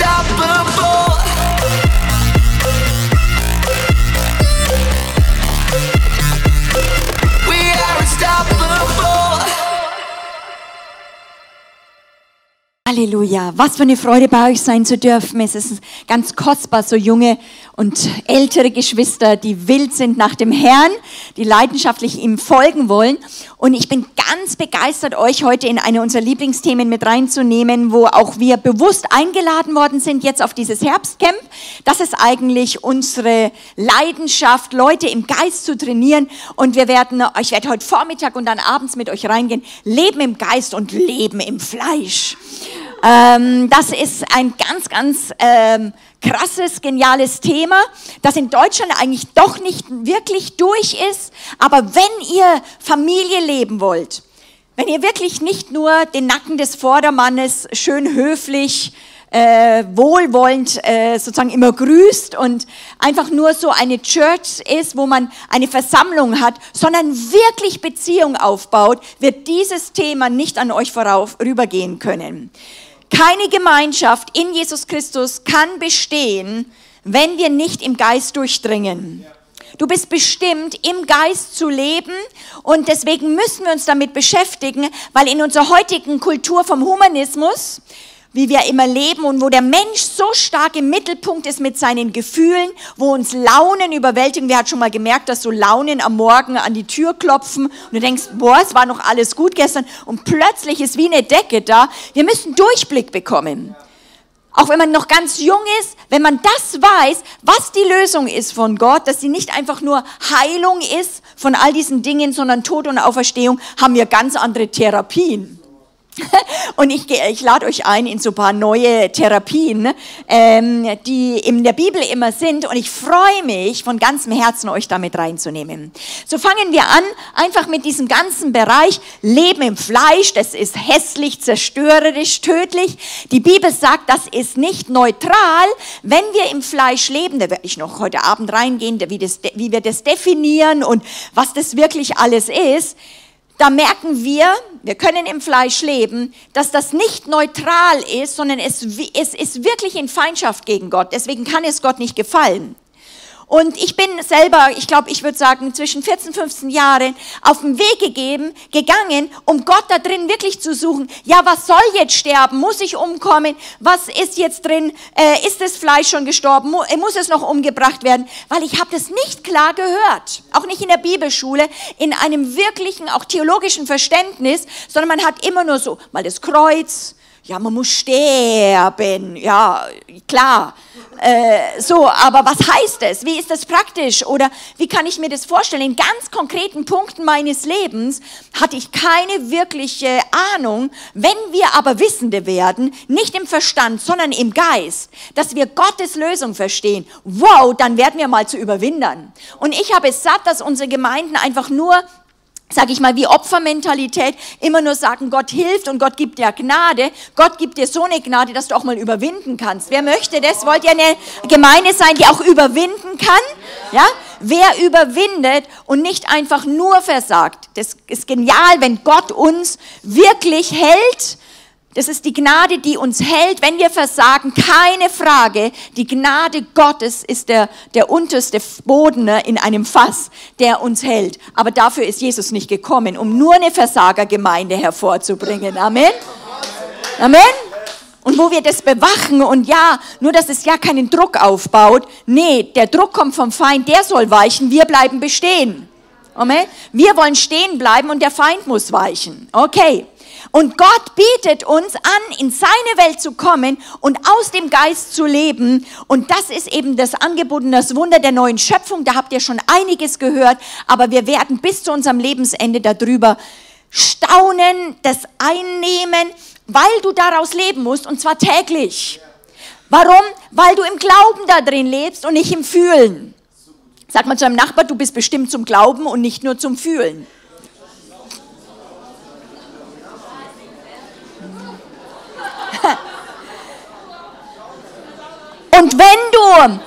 stop Halleluja. Was für eine Freude bei euch sein zu dürfen. Es ist ganz kostbar, so junge und ältere Geschwister, die wild sind nach dem Herrn, die leidenschaftlich ihm folgen wollen. Und ich bin ganz begeistert, euch heute in eine unserer Lieblingsthemen mit reinzunehmen, wo auch wir bewusst eingeladen worden sind, jetzt auf dieses Herbstcamp. Das ist eigentlich unsere Leidenschaft, Leute im Geist zu trainieren. Und wir werden, ich werde heute Vormittag und dann abends mit euch reingehen, Leben im Geist und Leben im Fleisch. Ähm, das ist ein ganz, ganz ähm, krasses, geniales Thema, das in Deutschland eigentlich doch nicht wirklich durch ist. Aber wenn ihr Familie leben wollt, wenn ihr wirklich nicht nur den Nacken des Vordermannes schön höflich äh, wohlwollend äh, sozusagen immer grüßt und einfach nur so eine Church ist, wo man eine Versammlung hat, sondern wirklich Beziehung aufbaut, wird dieses Thema nicht an euch vorübergehen können. Keine Gemeinschaft in Jesus Christus kann bestehen, wenn wir nicht im Geist durchdringen. Du bist bestimmt, im Geist zu leben und deswegen müssen wir uns damit beschäftigen, weil in unserer heutigen Kultur vom Humanismus wie wir immer leben und wo der Mensch so stark im Mittelpunkt ist mit seinen Gefühlen, wo uns Launen überwältigen. Wer hat schon mal gemerkt, dass so Launen am Morgen an die Tür klopfen und du denkst, boah, es war noch alles gut gestern und plötzlich ist wie eine Decke da. Wir müssen Durchblick bekommen. Auch wenn man noch ganz jung ist, wenn man das weiß, was die Lösung ist von Gott, dass sie nicht einfach nur Heilung ist von all diesen Dingen, sondern Tod und Auferstehung, haben wir ganz andere Therapien. Und ich, ich lade euch ein in so ein paar neue Therapien, ähm, die in der Bibel immer sind. Und ich freue mich von ganzem Herzen, euch damit reinzunehmen. So fangen wir an, einfach mit diesem ganzen Bereich Leben im Fleisch. Das ist hässlich, zerstörerisch, tödlich. Die Bibel sagt, das ist nicht neutral. Wenn wir im Fleisch leben, da werde ich noch heute Abend reingehen, wie, das, wie wir das definieren und was das wirklich alles ist da merken wir, wir können im Fleisch leben, dass das nicht neutral ist, sondern es, es ist wirklich in Feindschaft gegen Gott. Deswegen kann es Gott nicht gefallen. Und ich bin selber, ich glaube, ich würde sagen, zwischen 14, 15 Jahren auf den Weg gegeben, gegangen, um Gott da drin wirklich zu suchen. Ja, was soll jetzt sterben? Muss ich umkommen? Was ist jetzt drin? Äh, ist das Fleisch schon gestorben? Mu muss es noch umgebracht werden? Weil ich habe das nicht klar gehört. Auch nicht in der Bibelschule, in einem wirklichen, auch theologischen Verständnis, sondern man hat immer nur so, mal das Kreuz, ja, man muss sterben, ja, klar. Äh, so, aber was heißt das? Wie ist das praktisch? Oder wie kann ich mir das vorstellen? In ganz konkreten Punkten meines Lebens hatte ich keine wirkliche Ahnung. Wenn wir aber Wissende werden, nicht im Verstand, sondern im Geist, dass wir Gottes Lösung verstehen, wow, dann werden wir mal zu Überwindern. Und ich habe es satt, dass unsere Gemeinden einfach nur sag ich mal, wie Opfermentalität, immer nur sagen, Gott hilft und Gott gibt dir Gnade. Gott gibt dir so eine Gnade, dass du auch mal überwinden kannst. Wer möchte das? Wollt ihr eine Gemeinde sein, die auch überwinden kann? Ja? Wer überwindet und nicht einfach nur versagt? Das ist genial, wenn Gott uns wirklich hält das ist die Gnade, die uns hält, wenn wir versagen. Keine Frage. Die Gnade Gottes ist der, der unterste Boden in einem Fass, der uns hält. Aber dafür ist Jesus nicht gekommen, um nur eine Versagergemeinde hervorzubringen. Amen. Amen. Und wo wir das bewachen und ja, nur dass es ja keinen Druck aufbaut. Nee, der Druck kommt vom Feind, der soll weichen, wir bleiben bestehen. Amen. Wir wollen stehen bleiben und der Feind muss weichen. Okay. Und Gott bietet uns an, in seine Welt zu kommen und aus dem Geist zu leben. Und das ist eben das Angebot und das Wunder der neuen Schöpfung. Da habt ihr schon einiges gehört, aber wir werden bis zu unserem Lebensende darüber staunen, das einnehmen, weil du daraus leben musst und zwar täglich. Warum? Weil du im Glauben da drin lebst und nicht im Fühlen. Sag mal zu deinem Nachbar, du bist bestimmt zum Glauben und nicht nur zum Fühlen. Und wenn du,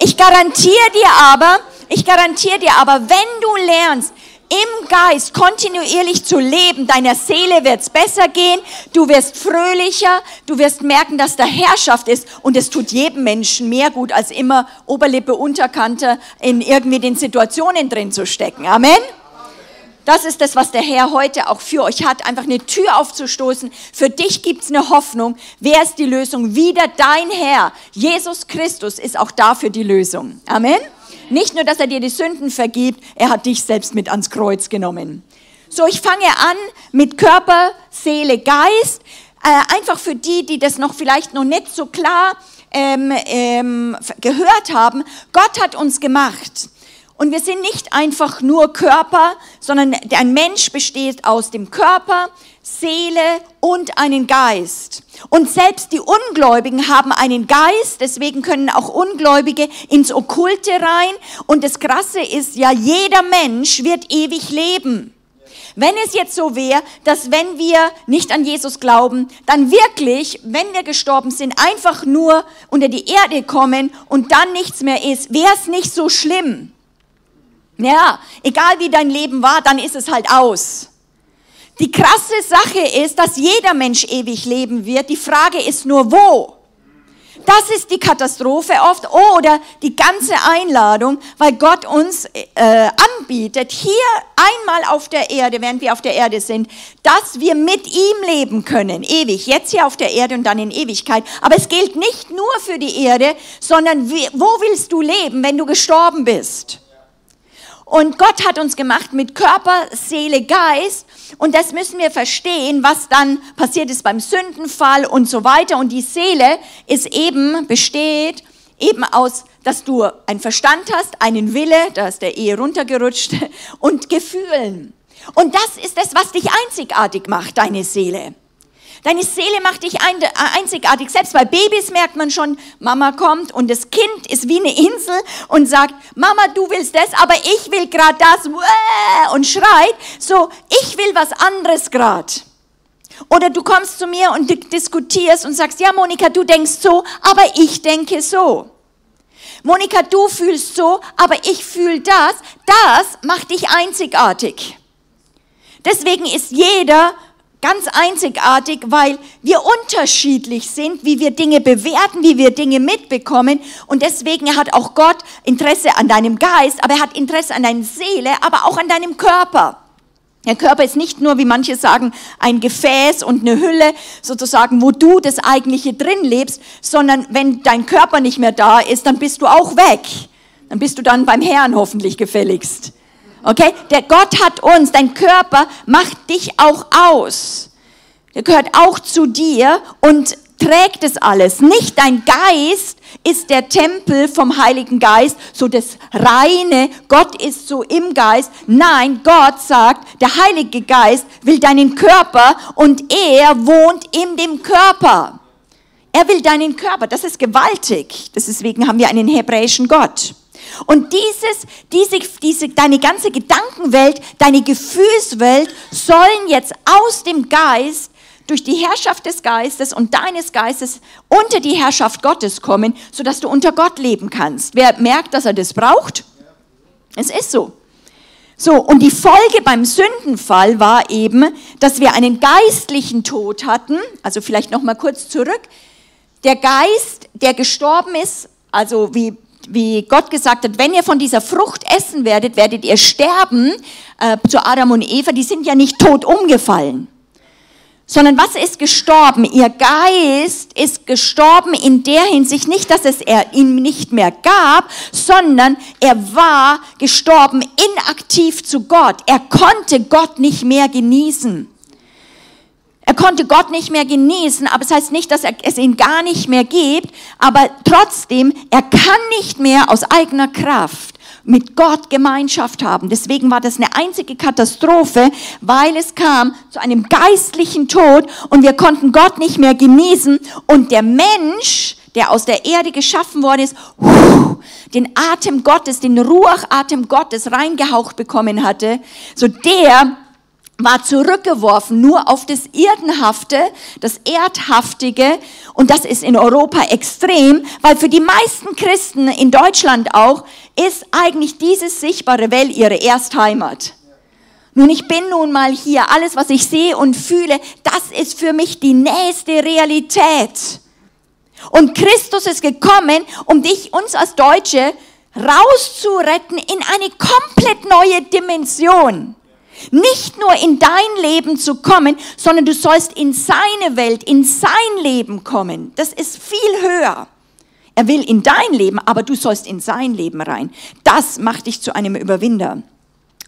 ich garantiere dir aber, ich garantiere dir aber, wenn du lernst, im Geist kontinuierlich zu leben, deiner Seele wird es besser gehen, du wirst fröhlicher, du wirst merken, dass da Herrschaft ist und es tut jedem Menschen mehr gut, als immer Oberlippe, Unterkante in irgendwie den Situationen drin zu stecken. Amen. Das ist das, was der Herr heute auch für euch hat, einfach eine Tür aufzustoßen. Für dich gibt's eine Hoffnung. Wer ist die Lösung? Wieder dein Herr. Jesus Christus ist auch dafür die Lösung. Amen. Nicht nur, dass er dir die Sünden vergibt, er hat dich selbst mit ans Kreuz genommen. So, ich fange an mit Körper, Seele, Geist. Äh, einfach für die, die das noch vielleicht noch nicht so klar ähm, ähm, gehört haben. Gott hat uns gemacht. Und wir sind nicht einfach nur Körper, sondern ein Mensch besteht aus dem Körper, Seele und einen Geist. Und selbst die Ungläubigen haben einen Geist, deswegen können auch Ungläubige ins Okkulte rein. Und das Krasse ist ja, jeder Mensch wird ewig leben. Wenn es jetzt so wäre, dass wenn wir nicht an Jesus glauben, dann wirklich, wenn wir gestorben sind, einfach nur unter die Erde kommen und dann nichts mehr ist, wäre es nicht so schlimm. Ja, egal wie dein Leben war, dann ist es halt aus. Die krasse Sache ist, dass jeder Mensch ewig leben wird. Die Frage ist nur, wo? Das ist die Katastrophe oft oder die ganze Einladung, weil Gott uns äh, anbietet, hier einmal auf der Erde, während wir auf der Erde sind, dass wir mit ihm leben können, ewig. Jetzt hier auf der Erde und dann in Ewigkeit. Aber es gilt nicht nur für die Erde, sondern wie, wo willst du leben, wenn du gestorben bist? Und Gott hat uns gemacht mit Körper, Seele, Geist. Und das müssen wir verstehen, was dann passiert ist beim Sündenfall und so weiter. Und die Seele ist eben, besteht eben aus, dass du einen Verstand hast, einen Wille, da ist der Ehe runtergerutscht, und Gefühlen. Und das ist das, was dich einzigartig macht, deine Seele. Deine Seele macht dich äh, einzigartig. Selbst bei Babys merkt man schon, Mama kommt und das Kind ist wie eine Insel und sagt, Mama, du willst das, aber ich will gerade das und schreit. So, ich will was anderes gerade. Oder du kommst zu mir und diskutierst und sagst, ja, Monika, du denkst so, aber ich denke so. Monika, du fühlst so, aber ich fühle das. Das macht dich einzigartig. Deswegen ist jeder ganz einzigartig, weil wir unterschiedlich sind, wie wir Dinge bewerten, wie wir Dinge mitbekommen. Und deswegen hat auch Gott Interesse an deinem Geist, aber er hat Interesse an deiner Seele, aber auch an deinem Körper. Der Körper ist nicht nur, wie manche sagen, ein Gefäß und eine Hülle, sozusagen, wo du das eigentliche drin lebst, sondern wenn dein Körper nicht mehr da ist, dann bist du auch weg. Dann bist du dann beim Herrn hoffentlich gefälligst. Okay? Der Gott hat uns, dein Körper macht dich auch aus. Der gehört auch zu dir und trägt es alles. Nicht dein Geist ist der Tempel vom Heiligen Geist, so das reine, Gott ist so im Geist. Nein, Gott sagt, der Heilige Geist will deinen Körper und er wohnt in dem Körper. Er will deinen Körper, das ist gewaltig. Deswegen haben wir einen hebräischen Gott. Und dieses, diese, diese, deine ganze Gedankenwelt, deine Gefühlswelt sollen jetzt aus dem Geist durch die Herrschaft des Geistes und deines Geistes unter die Herrschaft Gottes kommen, sodass du unter Gott leben kannst. Wer merkt, dass er das braucht? Es ist so. So, und die Folge beim Sündenfall war eben, dass wir einen geistlichen Tod hatten. Also vielleicht noch mal kurz zurück. Der Geist, der gestorben ist, also wie wie Gott gesagt hat, wenn ihr von dieser Frucht essen werdet, werdet ihr sterben. Äh, zu Adam und Eva, die sind ja nicht tot umgefallen. Sondern was ist gestorben? Ihr Geist ist gestorben in der Hinsicht nicht, dass es er ihn nicht mehr gab, sondern er war gestorben inaktiv zu Gott. Er konnte Gott nicht mehr genießen. Er konnte Gott nicht mehr genießen, aber es das heißt nicht, dass er, es ihn gar nicht mehr gibt, aber trotzdem, er kann nicht mehr aus eigener Kraft mit Gott Gemeinschaft haben. Deswegen war das eine einzige Katastrophe, weil es kam zu einem geistlichen Tod und wir konnten Gott nicht mehr genießen und der Mensch, der aus der Erde geschaffen worden ist, den Atem Gottes, den Ruachatem Gottes reingehaucht bekommen hatte, so der war zurückgeworfen nur auf das Erdenhafte, das Erdhaftige. Und das ist in Europa extrem, weil für die meisten Christen in Deutschland auch ist eigentlich diese sichtbare Welt ihre Erstheimat. Nun, ich bin nun mal hier. Alles, was ich sehe und fühle, das ist für mich die nächste Realität. Und Christus ist gekommen, um dich, uns als Deutsche, rauszuretten in eine komplett neue Dimension. Nicht nur in dein Leben zu kommen, sondern du sollst in seine Welt, in sein Leben kommen. Das ist viel höher. Er will in dein Leben, aber du sollst in sein Leben rein. Das macht dich zu einem Überwinder.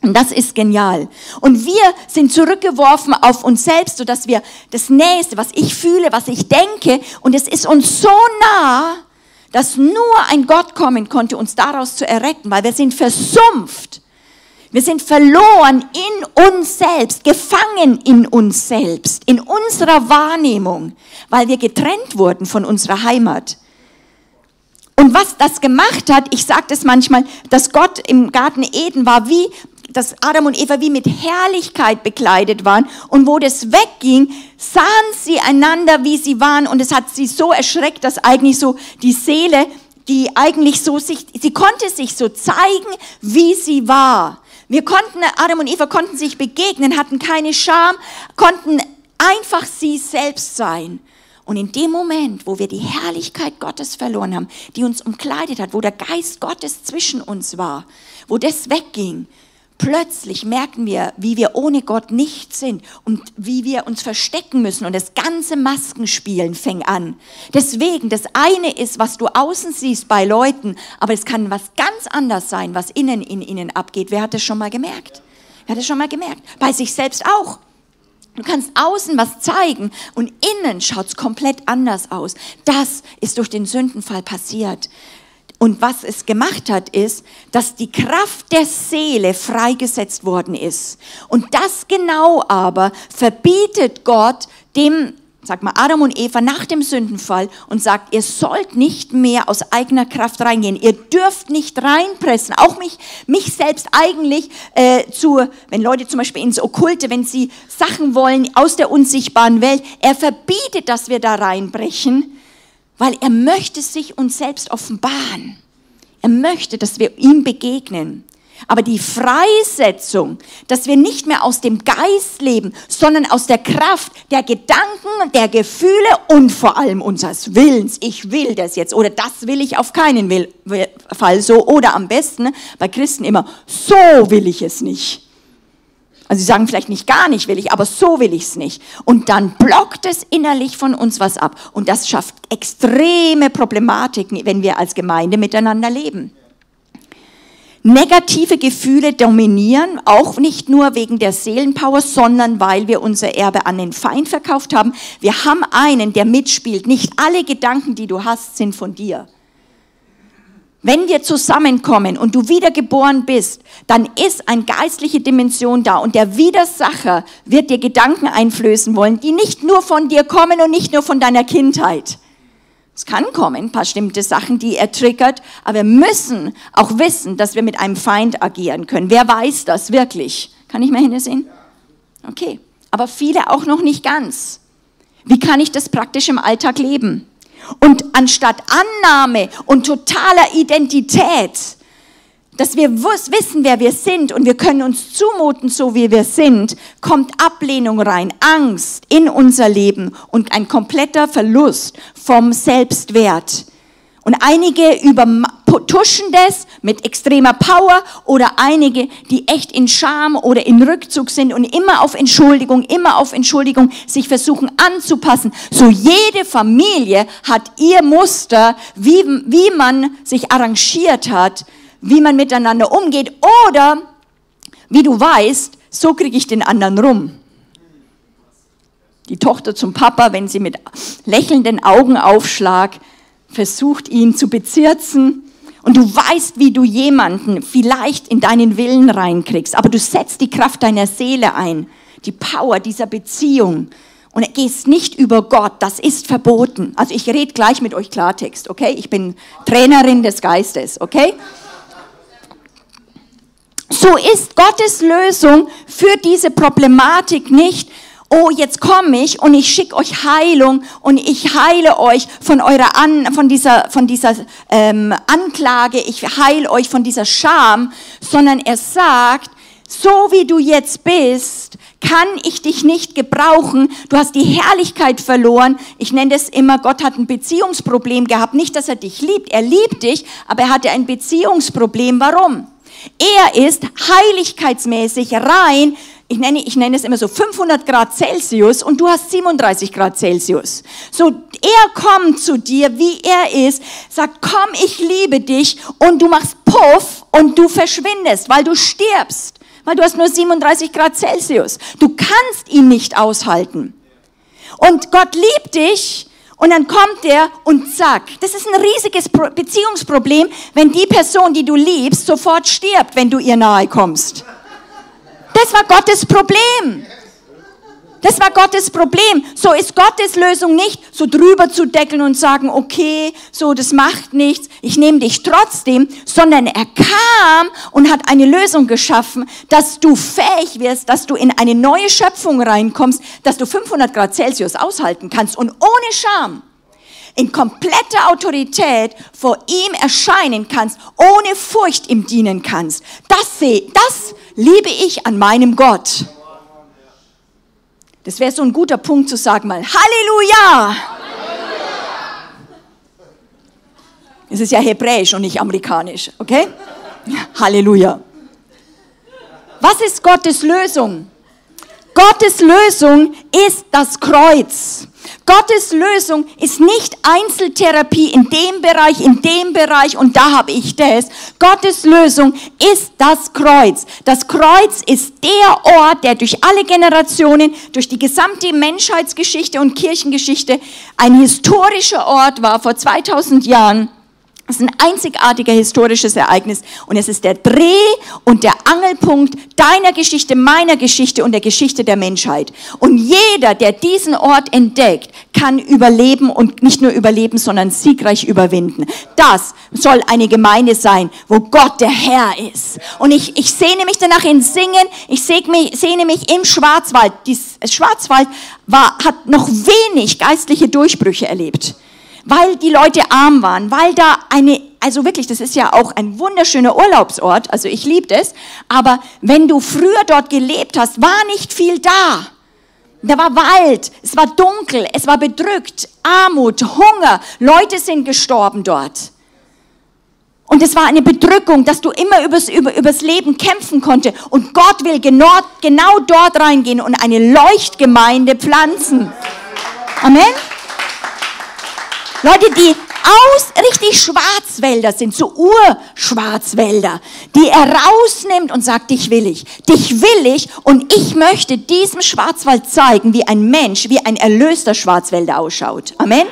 Und das ist genial. Und wir sind zurückgeworfen auf uns selbst, sodass wir das Nächste, was ich fühle, was ich denke, und es ist uns so nah, dass nur ein Gott kommen konnte, uns daraus zu erretten, weil wir sind versumpft. Wir sind verloren in uns selbst, gefangen in uns selbst, in unserer Wahrnehmung, weil wir getrennt wurden von unserer Heimat. Und was das gemacht hat, ich sage das manchmal, dass Gott im Garten Eden war wie dass Adam und Eva wie mit Herrlichkeit bekleidet waren. Und wo das wegging, sahen sie einander, wie sie waren. Und es hat sie so erschreckt, dass eigentlich so die Seele, die eigentlich so sich, sie konnte sich so zeigen, wie sie war. Wir konnten, Adam und Eva konnten sich begegnen, hatten keine Scham, konnten einfach sie selbst sein. Und in dem Moment, wo wir die Herrlichkeit Gottes verloren haben, die uns umkleidet hat, wo der Geist Gottes zwischen uns war, wo das wegging, Plötzlich merken wir, wie wir ohne Gott nicht sind und wie wir uns verstecken müssen und das ganze Maskenspielen fängt an. Deswegen, das eine ist, was du außen siehst bei Leuten, aber es kann was ganz anderes sein, was innen in ihnen abgeht. Wer hat das schon mal gemerkt? Wer hat das schon mal gemerkt? Bei sich selbst auch. Du kannst außen was zeigen und innen schaut es komplett anders aus. Das ist durch den Sündenfall passiert. Und was es gemacht hat, ist, dass die Kraft der Seele freigesetzt worden ist. Und das genau aber verbietet Gott dem, sag mal, Adam und Eva nach dem Sündenfall und sagt, ihr sollt nicht mehr aus eigener Kraft reingehen. Ihr dürft nicht reinpressen. Auch mich, mich selbst eigentlich äh, zu, wenn Leute zum Beispiel ins Okkulte, wenn sie Sachen wollen aus der unsichtbaren Welt, er verbietet, dass wir da reinbrechen weil er möchte sich uns selbst offenbaren. Er möchte, dass wir ihm begegnen. Aber die Freisetzung, dass wir nicht mehr aus dem Geist leben, sondern aus der Kraft der Gedanken, der Gefühle und vor allem unseres Willens. Ich will das jetzt oder das will ich auf keinen Fall so oder am besten bei Christen immer, so will ich es nicht. Also sie sagen vielleicht nicht gar nicht will ich, aber so will ich es nicht. Und dann blockt es innerlich von uns was ab. Und das schafft extreme Problematiken, wenn wir als Gemeinde miteinander leben. Negative Gefühle dominieren, auch nicht nur wegen der Seelenpower, sondern weil wir unser Erbe an den Feind verkauft haben. Wir haben einen, der mitspielt. Nicht alle Gedanken, die du hast, sind von dir. Wenn wir zusammenkommen und du wiedergeboren bist, dann ist eine geistliche Dimension da und der Widersacher wird dir Gedanken einflößen wollen, die nicht nur von dir kommen und nicht nur von deiner Kindheit. Es kann kommen, ein paar bestimmte Sachen, die er triggert, aber wir müssen auch wissen, dass wir mit einem Feind agieren können. Wer weiß das wirklich? Kann ich mal hinsehen? Okay, aber viele auch noch nicht ganz. Wie kann ich das praktisch im Alltag leben? Und anstatt Annahme und totaler Identität, dass wir wissen, wer wir sind und wir können uns zumuten, so wie wir sind, kommt Ablehnung rein, Angst in unser Leben und ein kompletter Verlust vom Selbstwert. Und einige übertuschen das mit extremer Power oder einige, die echt in Scham oder in Rückzug sind und immer auf Entschuldigung, immer auf Entschuldigung sich versuchen anzupassen. So jede Familie hat ihr Muster, wie, wie man sich arrangiert hat, wie man miteinander umgeht oder, wie du weißt, so kriege ich den anderen rum. Die Tochter zum Papa, wenn sie mit lächelnden Augen aufschlagt, versucht ihn zu bezirzen und du weißt, wie du jemanden vielleicht in deinen Willen reinkriegst, aber du setzt die Kraft deiner Seele ein, die Power dieser Beziehung und gehst nicht über Gott, das ist verboten. Also ich rede gleich mit euch Klartext, okay? Ich bin Trainerin des Geistes, okay? So ist Gottes Lösung für diese Problematik nicht, oh, jetzt komme ich und ich schicke euch Heilung und ich heile euch von eurer An, von dieser, von dieser ähm, Anklage, ich heile euch von dieser Scham, sondern er sagt, so wie du jetzt bist, kann ich dich nicht gebrauchen. Du hast die Herrlichkeit verloren. Ich nenne das immer, Gott hat ein Beziehungsproblem gehabt. Nicht, dass er dich liebt. Er liebt dich, aber er hatte ein Beziehungsproblem. Warum? Er ist heiligkeitsmäßig rein. Ich nenne, ich nenne es immer so 500 Grad Celsius und du hast 37 Grad Celsius. So, er kommt zu dir, wie er ist, sagt, komm, ich liebe dich und du machst Puff und du verschwindest, weil du stirbst weil du hast nur 37 Grad Celsius. Du kannst ihn nicht aushalten. Und Gott liebt dich und dann kommt er und zack. Das ist ein riesiges Beziehungsproblem, wenn die Person, die du liebst, sofort stirbt, wenn du ihr nahe kommst. Das war Gottes Problem. Das war Gottes Problem. So ist Gottes Lösung nicht, so drüber zu deckeln und sagen, okay, so, das macht nichts, ich nehme dich trotzdem, sondern er kam und hat eine Lösung geschaffen, dass du fähig wirst, dass du in eine neue Schöpfung reinkommst, dass du 500 Grad Celsius aushalten kannst und ohne Scham in kompletter Autorität vor ihm erscheinen kannst, ohne Furcht ihm dienen kannst. Das sehe, das liebe ich an meinem Gott. Das wäre so ein guter Punkt zu sagen mal, Halleluja! Es ist ja hebräisch und nicht amerikanisch, okay? Halleluja. Was ist Gottes Lösung? Gottes Lösung ist das Kreuz. Gottes Lösung ist nicht Einzeltherapie in dem Bereich, in dem Bereich und da habe ich das. Gottes Lösung ist das Kreuz. Das Kreuz ist der Ort, der durch alle Generationen, durch die gesamte Menschheitsgeschichte und Kirchengeschichte ein historischer Ort war vor 2000 Jahren es ist ein einzigartiger historisches Ereignis und es ist der Dreh- und der Angelpunkt deiner Geschichte, meiner Geschichte und der Geschichte der Menschheit. Und jeder, der diesen Ort entdeckt, kann überleben und nicht nur überleben, sondern siegreich überwinden. Das soll eine Gemeinde sein, wo Gott der Herr ist. Und ich, ich sehne mich danach in Singen, ich sehne mich, sehne mich im Schwarzwald. Dies Schwarzwald war, hat noch wenig geistliche Durchbrüche erlebt weil die Leute arm waren, weil da eine, also wirklich, das ist ja auch ein wunderschöner Urlaubsort, also ich liebe das, aber wenn du früher dort gelebt hast, war nicht viel da. Da war Wald, es war dunkel, es war bedrückt, Armut, Hunger, Leute sind gestorben dort. Und es war eine Bedrückung, dass du immer übers, über, übers Leben kämpfen konnte. Und Gott will genau, genau dort reingehen und eine Leuchtgemeinde pflanzen. Amen. Leute, die aus richtig Schwarzwälder sind, so Urschwarzwälder, die er rausnimmt und sagt, dich will ich, dich will ich und ich möchte diesem Schwarzwald zeigen, wie ein Mensch, wie ein erlöster Schwarzwälder ausschaut. Amen.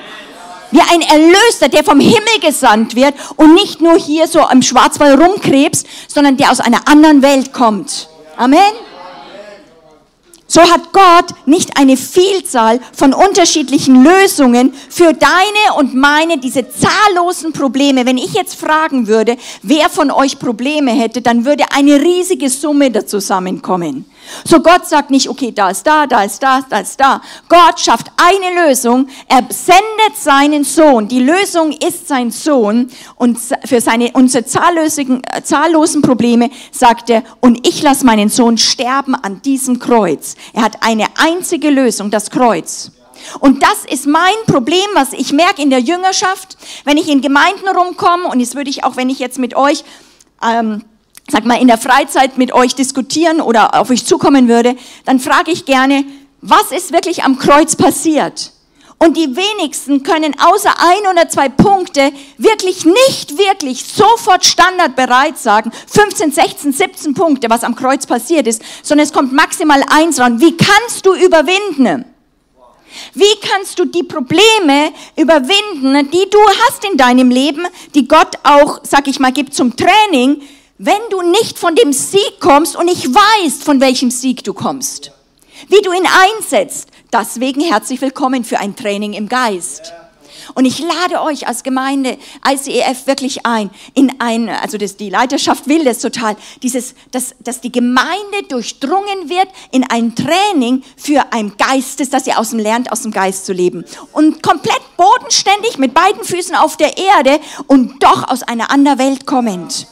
Wie ein Erlöster, der vom Himmel gesandt wird und nicht nur hier so im Schwarzwald rumkrebst, sondern der aus einer anderen Welt kommt. Amen. So hat Gott nicht eine Vielzahl von unterschiedlichen Lösungen für deine und meine, diese zahllosen Probleme. Wenn ich jetzt fragen würde, wer von euch Probleme hätte, dann würde eine riesige Summe da zusammenkommen. So Gott sagt nicht, okay, da ist da, da ist da, da ist da. Gott schafft eine Lösung. Er sendet seinen Sohn. Die Lösung ist sein Sohn. Und für seine, unsere zahllosen, äh, zahllosen Probleme sagt er, und ich lasse meinen Sohn sterben an diesem Kreuz. Er hat eine einzige Lösung, das Kreuz. Und das ist mein Problem, was ich merke in der Jüngerschaft, wenn ich in Gemeinden rumkomme, und das würde ich auch, wenn ich jetzt mit euch ähm, sag mal, in der Freizeit mit euch diskutieren oder auf euch zukommen würde, dann frage ich gerne, was ist wirklich am Kreuz passiert? Und die wenigsten können außer ein oder zwei Punkte wirklich nicht wirklich sofort standardbereit sagen, 15, 16, 17 Punkte, was am Kreuz passiert ist, sondern es kommt maximal eins ran. Wie kannst du überwinden? Wie kannst du die Probleme überwinden, die du hast in deinem Leben, die Gott auch, sag ich mal, gibt zum Training, wenn du nicht von dem Sieg kommst und nicht weißt, von welchem Sieg du kommst, wie du ihn einsetzt, deswegen herzlich willkommen für ein Training im Geist. Und ich lade euch als Gemeinde ICEF wirklich ein, in ein, also das, die Leiterschaft will das total, dieses, dass, dass die Gemeinde durchdrungen wird in ein Training für ein Geistes, dass ihr aus dem lernt, aus dem Geist zu leben. Und komplett bodenständig mit beiden Füßen auf der Erde und doch aus einer anderen Welt kommend.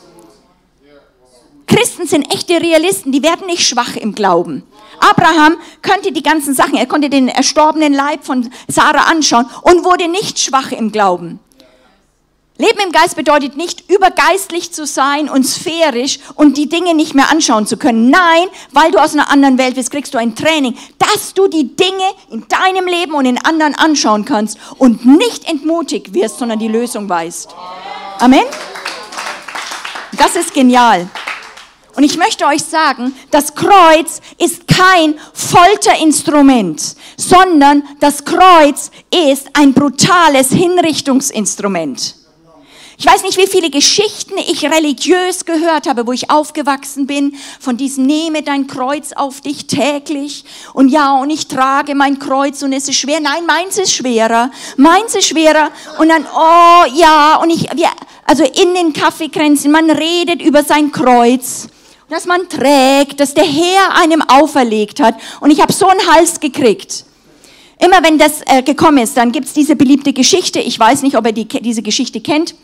Christen sind echte Realisten, die werden nicht schwach im Glauben. Abraham könnte die ganzen Sachen, er konnte den erstorbenen Leib von Sarah anschauen und wurde nicht schwach im Glauben. Leben im Geist bedeutet nicht übergeistlich zu sein und sphärisch und die Dinge nicht mehr anschauen zu können. Nein, weil du aus einer anderen Welt bist, kriegst du ein Training, dass du die Dinge in deinem Leben und in anderen anschauen kannst und nicht entmutigt wirst, sondern die Lösung weißt. Amen. Das ist genial. Und ich möchte euch sagen, das Kreuz ist kein Folterinstrument, sondern das Kreuz ist ein brutales Hinrichtungsinstrument. Ich weiß nicht, wie viele Geschichten ich religiös gehört habe, wo ich aufgewachsen bin, von diesem nehme dein Kreuz auf dich täglich und ja, und ich trage mein Kreuz und es ist schwer. Nein, meins ist schwerer, meins ist schwerer und dann, oh ja, und ich, wir, also in den Kaffeekränzen, man redet über sein Kreuz das man trägt, das der Herr einem auferlegt hat. Und ich habe so einen Hals gekriegt. Immer wenn das äh, gekommen ist, dann gibt's diese beliebte Geschichte. Ich weiß nicht, ob ihr die, diese Geschichte kennt.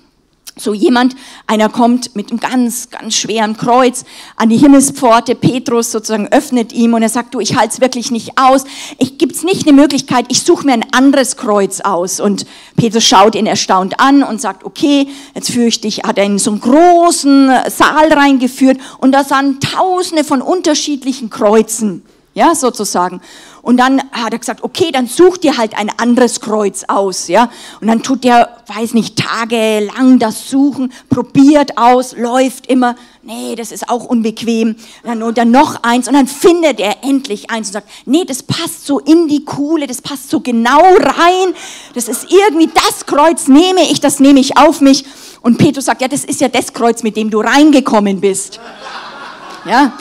So jemand, einer kommt mit einem ganz, ganz schweren Kreuz an die Himmelspforte, Petrus sozusagen öffnet ihm und er sagt, du, ich halte es wirklich nicht aus, ich gibt's nicht eine Möglichkeit, ich suche mir ein anderes Kreuz aus. Und Petrus schaut ihn erstaunt an und sagt, okay, jetzt führe ich dich, hat er in so einen großen Saal reingeführt. Und da sahen tausende von unterschiedlichen Kreuzen, ja, sozusagen. Und dann hat er gesagt, okay, dann such dir halt ein anderes Kreuz aus, ja. Und dann tut der, weiß nicht, tagelang das Suchen, probiert aus, läuft immer, nee, das ist auch unbequem. Dann, und dann noch eins und dann findet er endlich eins und sagt, nee, das passt so in die Kuhle, das passt so genau rein. Das ist irgendwie das Kreuz nehme ich, das nehme ich auf mich. Und Petrus sagt, ja, das ist ja das Kreuz, mit dem du reingekommen bist. Ja.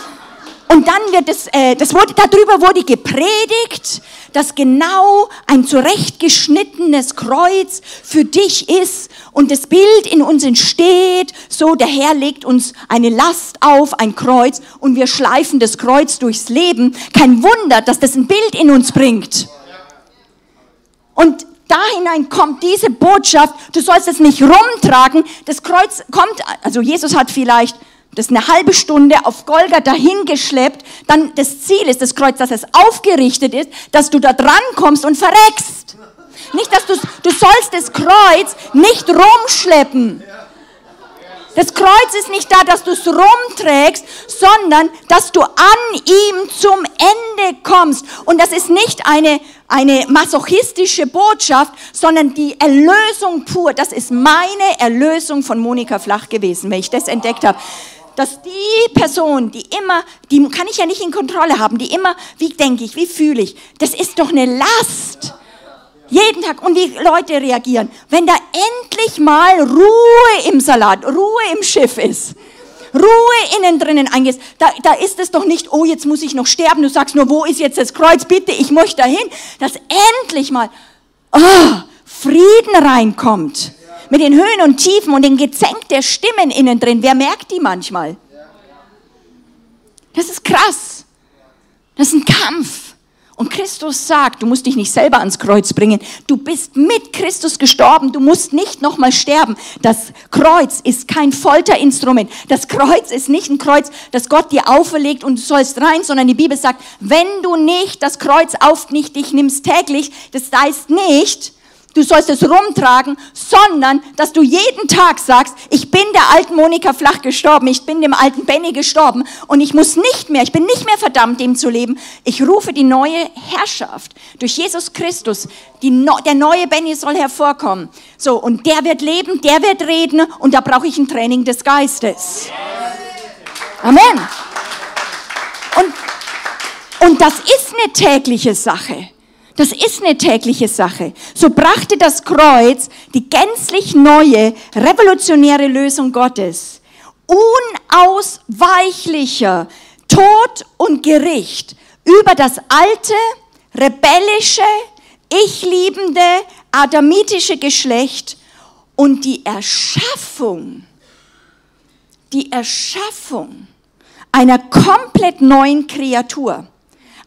Und dann wird es, äh, das wurde, darüber wurde gepredigt, dass genau ein zurechtgeschnittenes Kreuz für dich ist und das Bild in uns entsteht, so der Herr legt uns eine Last auf, ein Kreuz und wir schleifen das Kreuz durchs Leben. Kein Wunder, dass das ein Bild in uns bringt. Und da hinein kommt diese Botschaft, du sollst es nicht rumtragen, das Kreuz kommt, also Jesus hat vielleicht das eine halbe Stunde auf Golgatha hingeschleppt, dann das Ziel ist das Kreuz, dass es aufgerichtet ist, dass du da dran kommst und verreckst. Nicht, dass du, du sollst das Kreuz nicht rumschleppen. Das Kreuz ist nicht da, dass du es rumträgst, sondern dass du an ihm zum Ende kommst. Und das ist nicht eine, eine masochistische Botschaft, sondern die Erlösung pur. Das ist meine Erlösung von Monika Flach gewesen, wenn ich das entdeckt habe dass die Person, die immer, die kann ich ja nicht in Kontrolle haben, die immer, wie denke ich, wie fühle ich, das ist doch eine Last. Jeden Tag. Und wie Leute reagieren. Wenn da endlich mal Ruhe im Salat, Ruhe im Schiff ist. Ruhe innen drinnen eingehst, da, da ist es doch nicht, oh, jetzt muss ich noch sterben. Du sagst nur, wo ist jetzt das Kreuz? Bitte, ich möchte dahin. Dass endlich mal oh, Frieden reinkommt. Mit den Höhen und Tiefen und den Gezänk der Stimmen innen drin. Wer merkt die manchmal? Das ist krass. Das ist ein Kampf. Und Christus sagt, du musst dich nicht selber ans Kreuz bringen. Du bist mit Christus gestorben. Du musst nicht nochmal sterben. Das Kreuz ist kein Folterinstrument. Das Kreuz ist nicht ein Kreuz, das Gott dir auferlegt und du sollst rein, sondern die Bibel sagt, wenn du nicht das Kreuz auf nicht dich nimmst täglich, das heißt nicht, du sollst es rumtragen, sondern dass du jeden Tag sagst, ich bin der alten Monika Flach gestorben, ich bin dem alten Benny gestorben und ich muss nicht mehr, ich bin nicht mehr verdammt, dem zu leben. Ich rufe die neue Herrschaft durch Jesus Christus. Die, der neue Benny soll hervorkommen. So, und der wird leben, der wird reden und da brauche ich ein Training des Geistes. Amen. Und, und das ist eine tägliche Sache. Das ist eine tägliche Sache. So brachte das Kreuz die gänzlich neue, revolutionäre Lösung Gottes. Unausweichlicher Tod und Gericht über das alte, rebellische, ich-liebende, adamitische Geschlecht und die Erschaffung, die Erschaffung einer komplett neuen Kreatur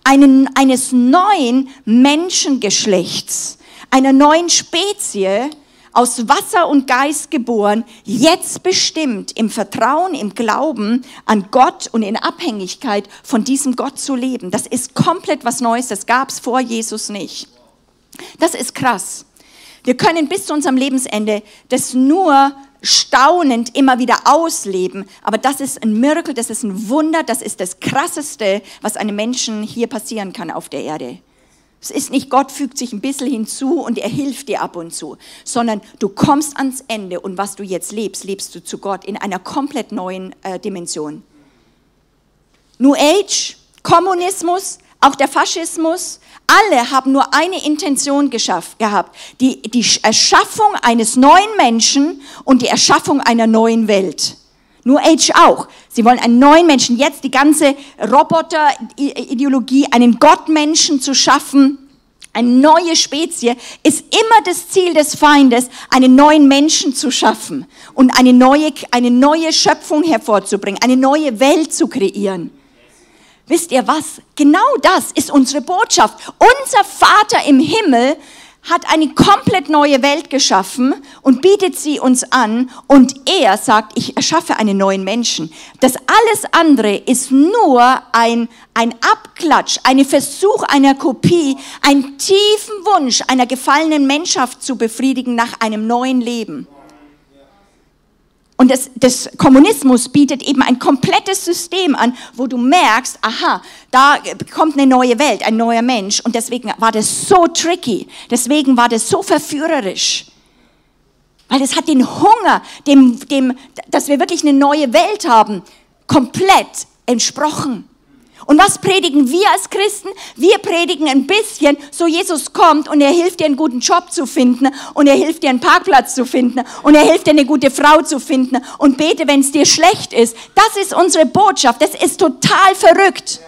einen, eines neuen Menschengeschlechts, einer neuen Spezie, aus Wasser und Geist geboren, jetzt bestimmt im Vertrauen, im Glauben an Gott und in Abhängigkeit von diesem Gott zu leben. Das ist komplett was Neues, das gab es vor Jesus nicht. Das ist krass. Wir können bis zu unserem Lebensende das nur staunend immer wieder ausleben. Aber das ist ein Miracle, das ist ein Wunder, das ist das Krasseste, was einem Menschen hier passieren kann auf der Erde. Es ist nicht, Gott fügt sich ein bisschen hinzu und er hilft dir ab und zu, sondern du kommst ans Ende und was du jetzt lebst, lebst du zu Gott in einer komplett neuen äh, Dimension. New Age, Kommunismus, auch der Faschismus, alle haben nur eine Intention geschafft, gehabt, die, die Erschaffung eines neuen Menschen und die Erschaffung einer neuen Welt. New Age auch. Sie wollen einen neuen Menschen, jetzt die ganze Roboter-Ideologie, einen Gottmenschen zu schaffen, eine neue Spezie, ist immer das Ziel des Feindes, einen neuen Menschen zu schaffen und eine neue, eine neue Schöpfung hervorzubringen, eine neue Welt zu kreieren. Wisst ihr was? Genau das ist unsere Botschaft. Unser Vater im Himmel hat eine komplett neue Welt geschaffen und bietet sie uns an und er sagt, ich erschaffe einen neuen Menschen. Das alles andere ist nur ein, ein Abklatsch, ein Versuch einer Kopie, einen tiefen Wunsch einer gefallenen Menschheit zu befriedigen nach einem neuen Leben. Und das, das Kommunismus bietet eben ein komplettes System an, wo du merkst, aha, da kommt eine neue Welt, ein neuer Mensch. Und deswegen war das so tricky. Deswegen war das so verführerisch. Weil es hat den Hunger, dem, dem, dass wir wirklich eine neue Welt haben, komplett entsprochen. Und was predigen wir als Christen? Wir predigen ein bisschen, so Jesus kommt und er hilft dir einen guten Job zu finden und er hilft dir einen Parkplatz zu finden und er hilft dir eine gute Frau zu finden und bete, wenn es dir schlecht ist. Das ist unsere Botschaft. Das ist total verrückt.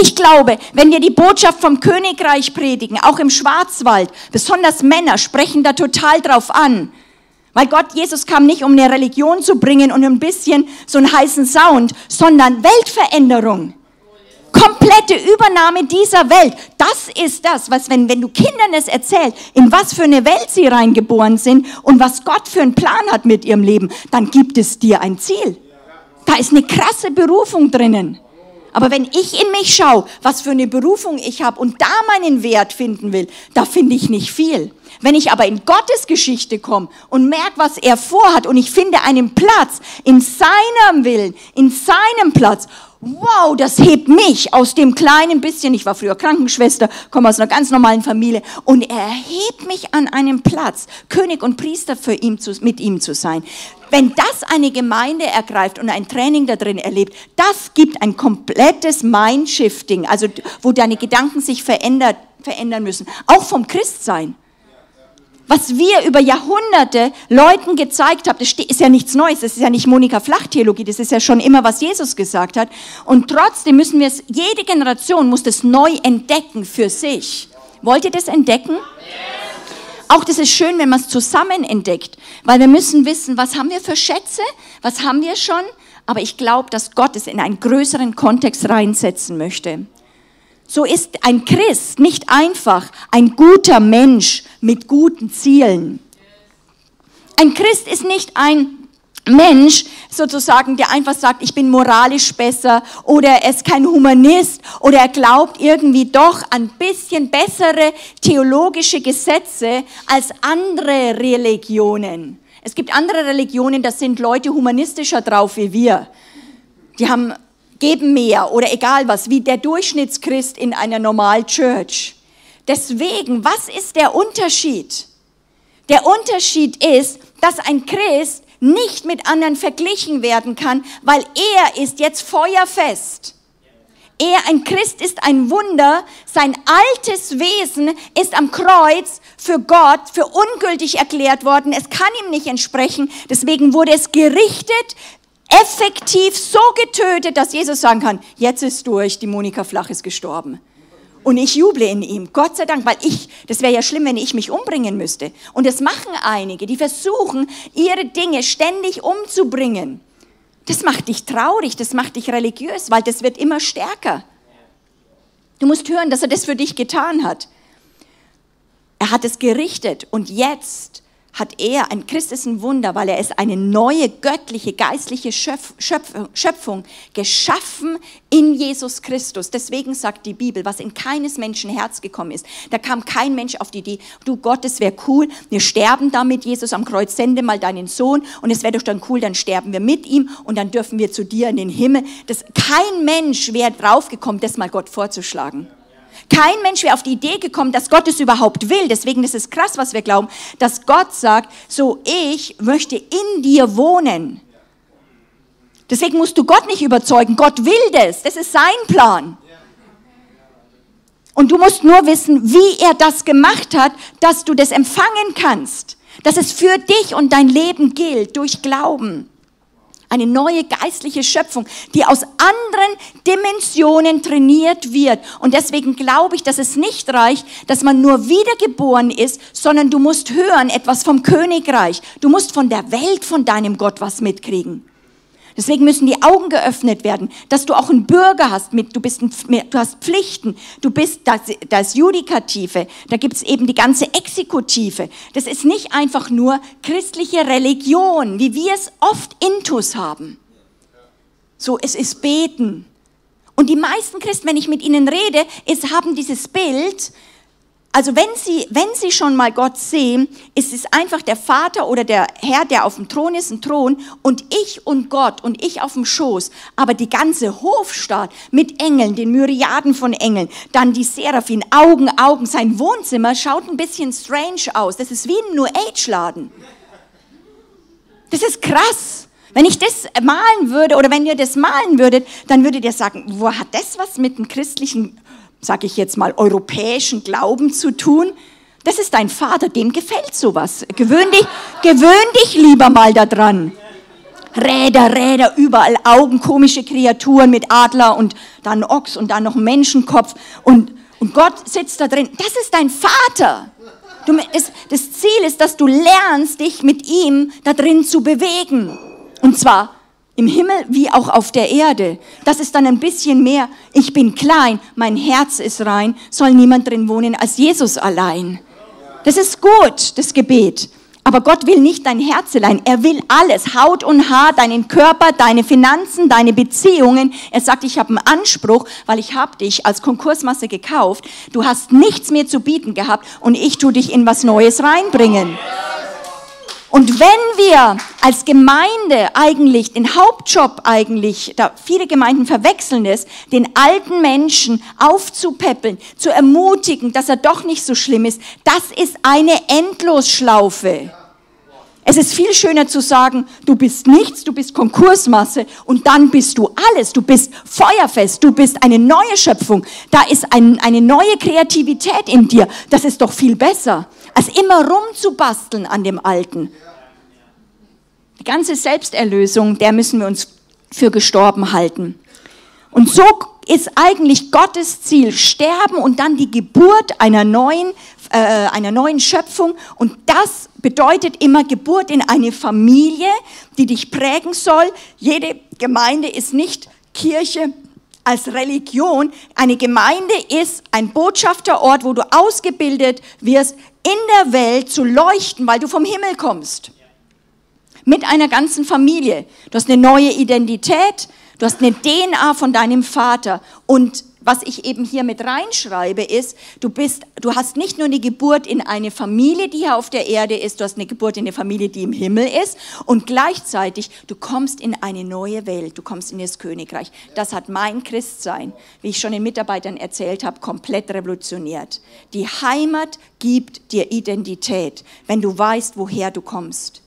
Ich glaube, wenn wir die Botschaft vom Königreich predigen, auch im Schwarzwald, besonders Männer sprechen da total drauf an. Weil Gott, Jesus kam nicht, um eine Religion zu bringen und ein bisschen so einen heißen Sound, sondern Weltveränderung. Komplette Übernahme dieser Welt. Das ist das, was, wenn, wenn du Kindern es erzählst, in was für eine Welt sie reingeboren sind und was Gott für einen Plan hat mit ihrem Leben, dann gibt es dir ein Ziel. Da ist eine krasse Berufung drinnen. Aber wenn ich in mich schaue, was für eine Berufung ich habe und da meinen Wert finden will, da finde ich nicht viel. Wenn ich aber in Gottes Geschichte komme und merke, was er vorhat und ich finde einen Platz in seinem Willen, in seinem Platz, wow, das hebt mich aus dem kleinen bisschen, ich war früher Krankenschwester, komme aus einer ganz normalen Familie. Und er hebt mich an einen Platz, König und Priester für ihn zu, mit ihm zu sein. Wenn das eine Gemeinde ergreift und ein Training da drin erlebt, das gibt ein komplettes Mindshifting, also wo deine Gedanken sich verändern müssen, auch vom Christsein was wir über Jahrhunderte Leuten gezeigt haben, das ist ja nichts Neues, das ist ja nicht Monika Flach-Theologie, das ist ja schon immer, was Jesus gesagt hat. Und trotzdem müssen wir es, jede Generation muss das neu entdecken für sich. Wollt ihr das entdecken? Auch das ist schön, wenn man es zusammen entdeckt, weil wir müssen wissen, was haben wir für Schätze, was haben wir schon, aber ich glaube, dass Gott es in einen größeren Kontext reinsetzen möchte. So ist ein Christ nicht einfach ein guter Mensch mit guten Zielen. Ein Christ ist nicht ein Mensch sozusagen, der einfach sagt, ich bin moralisch besser oder er ist kein Humanist oder er glaubt irgendwie doch an bisschen bessere theologische Gesetze als andere Religionen. Es gibt andere Religionen, das sind Leute humanistischer drauf wie wir. Die haben geben mehr oder egal was, wie der Durchschnittschrist in einer Normal Church. Deswegen, was ist der Unterschied? Der Unterschied ist, dass ein Christ nicht mit anderen verglichen werden kann, weil er ist jetzt feuerfest. Er, ein Christ, ist ein Wunder. Sein altes Wesen ist am Kreuz für Gott, für ungültig erklärt worden. Es kann ihm nicht entsprechen. Deswegen wurde es gerichtet, effektiv so getötet, dass Jesus sagen kann, jetzt ist durch, die Monika Flach ist gestorben. Und ich juble in ihm, Gott sei Dank, weil ich, das wäre ja schlimm, wenn ich mich umbringen müsste. Und das machen einige, die versuchen, ihre Dinge ständig umzubringen. Das macht dich traurig, das macht dich religiös, weil das wird immer stärker. Du musst hören, dass er das für dich getan hat. Er hat es gerichtet und jetzt hat er, ein Christ ist ein Wunder, weil er ist eine neue göttliche, geistliche Schöpf, Schöpf, Schöpfung geschaffen in Jesus Christus. Deswegen sagt die Bibel, was in keines Menschen Herz gekommen ist. Da kam kein Mensch auf die Idee, du Gott, es wäre cool, wir sterben da mit Jesus am Kreuz, sende mal deinen Sohn und es wäre doch dann cool, dann sterben wir mit ihm und dann dürfen wir zu dir in den Himmel. Das, kein Mensch wäre draufgekommen, das mal Gott vorzuschlagen. Kein Mensch wäre auf die Idee gekommen, dass Gott es überhaupt will. Deswegen ist es krass, was wir glauben, dass Gott sagt, so ich möchte in dir wohnen. Deswegen musst du Gott nicht überzeugen. Gott will das. Das ist sein Plan. Und du musst nur wissen, wie er das gemacht hat, dass du das empfangen kannst. Dass es für dich und dein Leben gilt durch Glauben. Eine neue geistliche Schöpfung, die aus anderen Dimensionen trainiert wird. Und deswegen glaube ich, dass es nicht reicht, dass man nur wiedergeboren ist, sondern du musst hören etwas vom Königreich. Du musst von der Welt, von deinem Gott was mitkriegen. Deswegen müssen die Augen geöffnet werden, dass du auch einen Bürger hast, mit, du, bist ein, du hast Pflichten, du bist das, das Judikative, da gibt es eben die ganze Exekutive. Das ist nicht einfach nur christliche Religion, wie wir es oft intus haben. So, es ist Beten. Und die meisten Christen, wenn ich mit ihnen rede, ist, haben dieses Bild, also wenn Sie, wenn Sie schon mal Gott sehen, ist es einfach der Vater oder der Herr, der auf dem Thron ist, ein Thron und ich und Gott und ich auf dem Schoß. Aber die ganze Hofstaat mit Engeln, den Myriaden von Engeln, dann die Seraphim, Augen, Augen, sein Wohnzimmer schaut ein bisschen strange aus. Das ist wie ein New Age Laden. Das ist krass. Wenn ich das malen würde oder wenn ihr das malen würdet, dann würdet ihr sagen, wo hat das was mit dem christlichen sage ich jetzt mal, europäischen Glauben zu tun. Das ist dein Vater, dem gefällt sowas. Gewöhn dich, gewöhn dich lieber mal daran. Räder, Räder, überall Augen, komische Kreaturen mit Adler und dann Ochs und dann noch ein Menschenkopf und, und Gott sitzt da drin. Das ist dein Vater. Du, das, das Ziel ist, dass du lernst, dich mit ihm da drin zu bewegen. Und zwar im Himmel wie auch auf der Erde. Das ist dann ein bisschen mehr, ich bin klein, mein Herz ist rein, soll niemand drin wohnen als Jesus allein. Das ist gut, das Gebet. Aber Gott will nicht dein Herz allein. Er will alles. Haut und Haar, deinen Körper, deine Finanzen, deine Beziehungen. Er sagt, ich habe einen Anspruch, weil ich habe dich als Konkursmasse gekauft. Du hast nichts mehr zu bieten gehabt und ich tu dich in was Neues reinbringen. Und wenn wir als Gemeinde eigentlich den Hauptjob eigentlich, da viele Gemeinden verwechseln es, den alten Menschen aufzupäppeln, zu ermutigen, dass er doch nicht so schlimm ist, das ist eine Endlosschlaufe. Es ist viel schöner zu sagen, du bist nichts, du bist Konkursmasse und dann bist du alles. Du bist feuerfest, du bist eine neue Schöpfung. Da ist ein, eine neue Kreativität in dir. Das ist doch viel besser, als immer rumzubasteln an dem Alten. Die ganze Selbsterlösung, der müssen wir uns für gestorben halten. Und so ist eigentlich Gottes Ziel, sterben und dann die Geburt einer neuen, äh, einer neuen Schöpfung. Und das bedeutet immer Geburt in eine Familie, die dich prägen soll. Jede Gemeinde ist nicht Kirche als Religion. Eine Gemeinde ist ein Botschafterort, wo du ausgebildet wirst, in der Welt zu leuchten, weil du vom Himmel kommst. Mit einer ganzen Familie. Du hast eine neue Identität, Du hast eine DNA von deinem Vater. Und was ich eben hier mit reinschreibe, ist, du bist, du hast nicht nur eine Geburt in eine Familie, die hier auf der Erde ist, du hast eine Geburt in eine Familie, die im Himmel ist und gleichzeitig du kommst in eine neue Welt, du kommst in das Königreich. Das hat mein Christsein, wie ich schon den Mitarbeitern erzählt habe, komplett revolutioniert. Die Heimat gibt dir Identität, wenn du weißt, woher du kommst.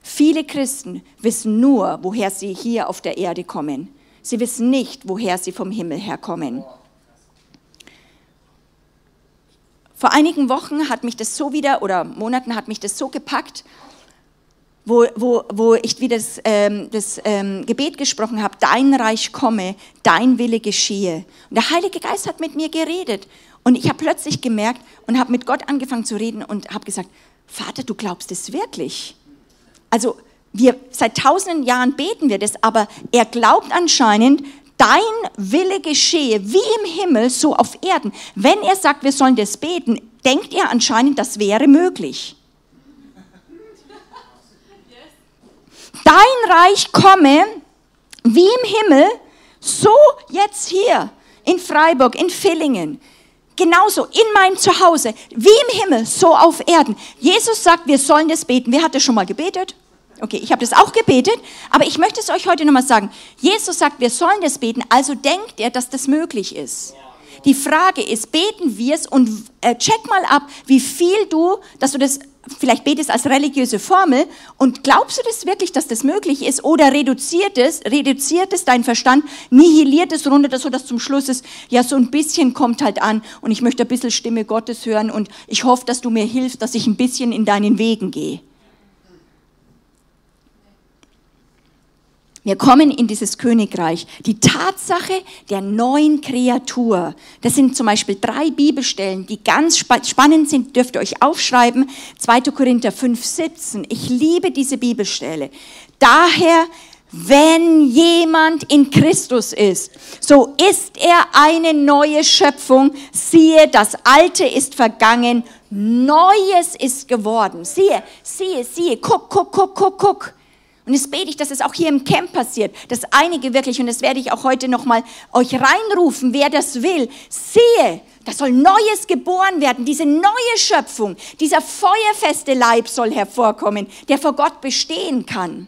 Viele Christen wissen nur, woher sie hier auf der Erde kommen. Sie wissen nicht, woher sie vom Himmel herkommen. Vor einigen Wochen hat mich das so wieder, oder Monaten hat mich das so gepackt, wo, wo, wo ich wieder das, ähm, das ähm, Gebet gesprochen habe, dein Reich komme, dein Wille geschehe. Und der Heilige Geist hat mit mir geredet. Und ich habe plötzlich gemerkt und habe mit Gott angefangen zu reden und habe gesagt, Vater, du glaubst es wirklich? Also wir, seit tausenden Jahren beten wir das, aber er glaubt anscheinend, dein Wille geschehe, wie im Himmel, so auf Erden. Wenn er sagt, wir sollen das beten, denkt ihr anscheinend, das wäre möglich. Dein Reich komme wie im Himmel, so jetzt hier in Freiburg, in Villingen. Genauso in meinem Zuhause, wie im Himmel, so auf Erden. Jesus sagt, wir sollen das beten. Wer hat das schon mal gebetet? Okay, ich habe das auch gebetet, aber ich möchte es euch heute nochmal sagen. Jesus sagt, wir sollen das beten, also denkt er, dass das möglich ist. Die Frage ist, beten wir es und äh, check mal ab, wie viel du, dass du das vielleicht betest als religiöse Formel und glaubst du das wirklich, dass das möglich ist oder reduziert es, reduziert es dein Verstand, nihiliert es runter, sodass zum Schluss ist, ja, so ein bisschen kommt halt an und ich möchte ein bisschen Stimme Gottes hören und ich hoffe, dass du mir hilfst, dass ich ein bisschen in deinen Wegen gehe. Wir kommen in dieses Königreich. Die Tatsache der neuen Kreatur. Das sind zum Beispiel drei Bibelstellen, die ganz spannend sind, dürft ihr euch aufschreiben. 2. Korinther 5, 17. Ich liebe diese Bibelstelle. Daher, wenn jemand in Christus ist, so ist er eine neue Schöpfung. Siehe, das Alte ist vergangen, Neues ist geworden. Siehe, siehe, siehe, guck, guck, guck, guck, guck. Und jetzt bete ich, dass es auch hier im Camp passiert, dass einige wirklich, und das werde ich auch heute nochmal euch reinrufen, wer das will, sehe, da soll Neues geboren werden, diese neue Schöpfung, dieser feuerfeste Leib soll hervorkommen, der vor Gott bestehen kann.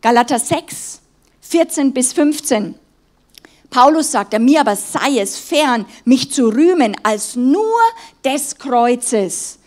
Galater 6, 14 bis 15. Paulus sagt, er mir aber sei es fern, mich zu rühmen als nur des Kreuzes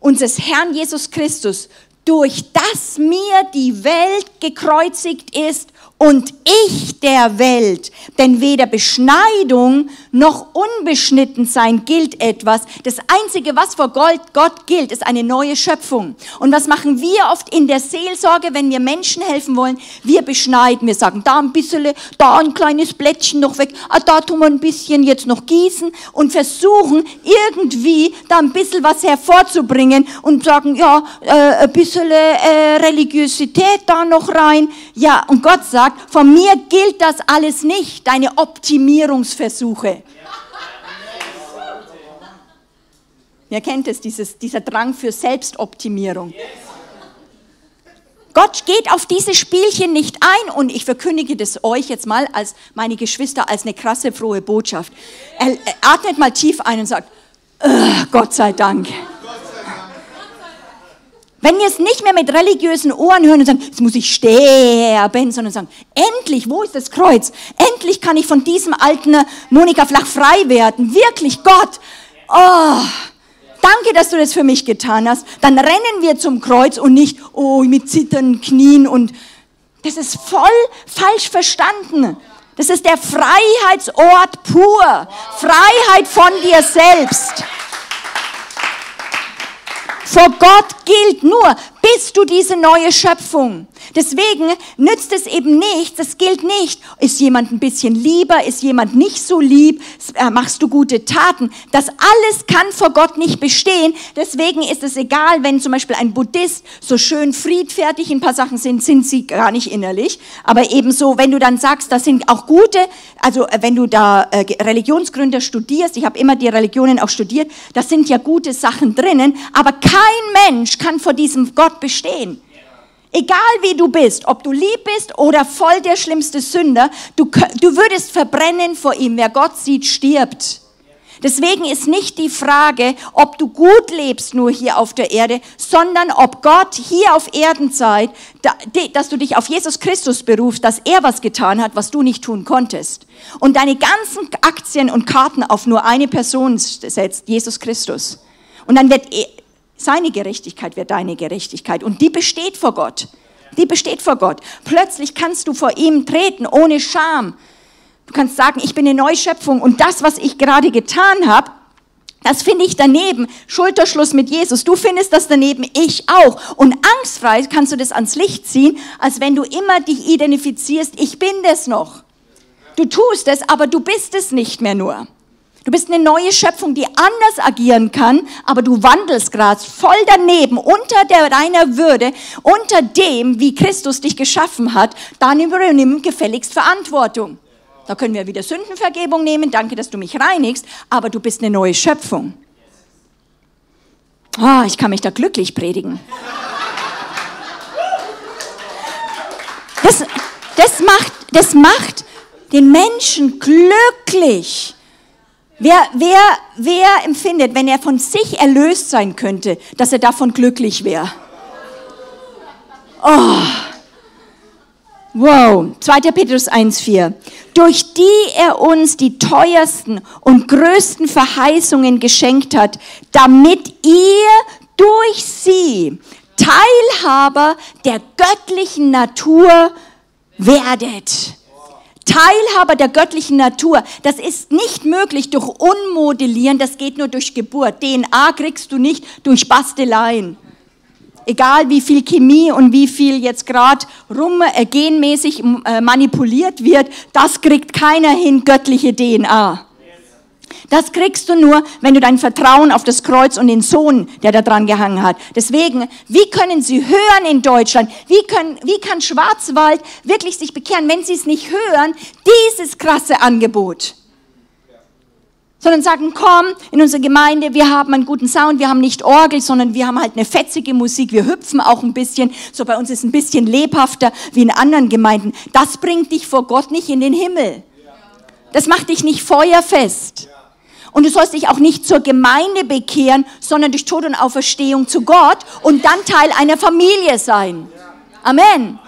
unseres Herrn Jesus Christus, durch das mir die Welt gekreuzigt ist und ich der Welt. Denn weder Beschneidung noch unbeschnitten sein gilt etwas. Das Einzige, was vor Gott gilt, ist eine neue Schöpfung. Und was machen wir oft in der Seelsorge, wenn wir Menschen helfen wollen? Wir beschneiden. Wir sagen, da ein bisschen, da ein kleines Blättchen noch weg, ah, da tun wir ein bisschen jetzt noch gießen und versuchen irgendwie da ein bisschen was hervorzubringen und sagen, ja, äh, ein bisschen äh, Religiosität da noch rein. Ja, und Gott sagt, sagt, von mir gilt das alles nicht, deine Optimierungsversuche. Wer kennt es, dieses, dieser Drang für Selbstoptimierung? Gott geht auf diese Spielchen nicht ein und ich verkündige das euch jetzt mal als meine Geschwister als eine krasse, frohe Botschaft. Er, er atmet mal tief ein und sagt, Gott sei Dank. Wenn wir es nicht mehr mit religiösen Ohren hören und sagen, jetzt muss ich sterben, sondern sagen, endlich, wo ist das Kreuz? Endlich kann ich von diesem alten Monika Flach frei werden. Wirklich, Gott. Oh, danke, dass du das für mich getan hast. Dann rennen wir zum Kreuz und nicht, oh, mit zitternden Knien und das ist voll falsch verstanden. Das ist der Freiheitsort pur. Freiheit von dir selbst. Vor Gott gilt nur, bist du diese neue Schöpfung. Deswegen nützt es eben nichts, das gilt nicht. Ist jemand ein bisschen lieber, ist jemand nicht so lieb, äh, machst du gute Taten. Das alles kann vor Gott nicht bestehen. Deswegen ist es egal, wenn zum Beispiel ein Buddhist so schön friedfertig in ein paar Sachen sind, sind sie gar nicht innerlich. Aber ebenso, wenn du dann sagst, das sind auch gute, also äh, wenn du da äh, Religionsgründer studierst, ich habe immer die Religionen auch studiert, da sind ja gute Sachen drinnen, aber kein Mensch kann vor diesem Gott bestehen. Egal wie du bist, ob du lieb bist oder voll der schlimmste Sünder, du, du würdest verbrennen vor ihm. Wer Gott sieht, stirbt. Deswegen ist nicht die Frage, ob du gut lebst nur hier auf der Erde, sondern ob Gott hier auf Erdenzeit, dass du dich auf Jesus Christus berufst, dass er was getan hat, was du nicht tun konntest. Und deine ganzen Aktien und Karten auf nur eine Person setzt, Jesus Christus. Und dann wird seine Gerechtigkeit wird deine Gerechtigkeit und die besteht vor Gott. Die besteht vor Gott. Plötzlich kannst du vor ihm treten ohne Scham. Du kannst sagen, ich bin eine Neuschöpfung und das, was ich gerade getan habe, das finde ich daneben. Schulterschluss mit Jesus. Du findest das daneben, ich auch. Und angstfrei kannst du das ans Licht ziehen, als wenn du immer dich identifizierst, ich bin das noch. Du tust es, aber du bist es nicht mehr nur. Du bist eine neue Schöpfung, die anders agieren kann, aber du wandelst gerade voll daneben, unter der, deiner Würde, unter dem, wie Christus dich geschaffen hat. Dann übernimm gefälligst Verantwortung. Da können wir wieder Sündenvergebung nehmen. Danke, dass du mich reinigst, aber du bist eine neue Schöpfung. Oh, ich kann mich da glücklich predigen. Das, das, macht, das macht den Menschen glücklich. Wer, wer, wer empfindet, wenn er von sich erlöst sein könnte, dass er davon glücklich wäre? Oh. Wow, 2. Petrus 1,4. Durch die er uns die teuersten und größten Verheißungen geschenkt hat, damit ihr durch sie Teilhaber der göttlichen Natur werdet. Teilhaber der göttlichen Natur. Das ist nicht möglich durch Unmodellieren, das geht nur durch Geburt. DNA kriegst du nicht durch Basteleien. Egal wie viel Chemie und wie viel jetzt gerade rum äh, genmäßig äh, manipuliert wird, das kriegt keiner hin, göttliche DNA. Das kriegst du nur, wenn du dein Vertrauen auf das Kreuz und den Sohn, der da dran gehangen hat. Deswegen, wie können sie hören in Deutschland? Wie, können, wie kann Schwarzwald wirklich sich bekehren, wenn sie es nicht hören? Dieses krasse Angebot. Sondern sagen, komm in unsere Gemeinde, wir haben einen guten Sound, wir haben nicht Orgel, sondern wir haben halt eine fetzige Musik, wir hüpfen auch ein bisschen, so bei uns ist es ein bisschen lebhafter wie in anderen Gemeinden. Das bringt dich vor Gott nicht in den Himmel. Das macht dich nicht feuerfest. Und du sollst dich auch nicht zur Gemeinde bekehren, sondern durch Tod und Auferstehung zu Gott und dann Teil einer Familie sein. Amen.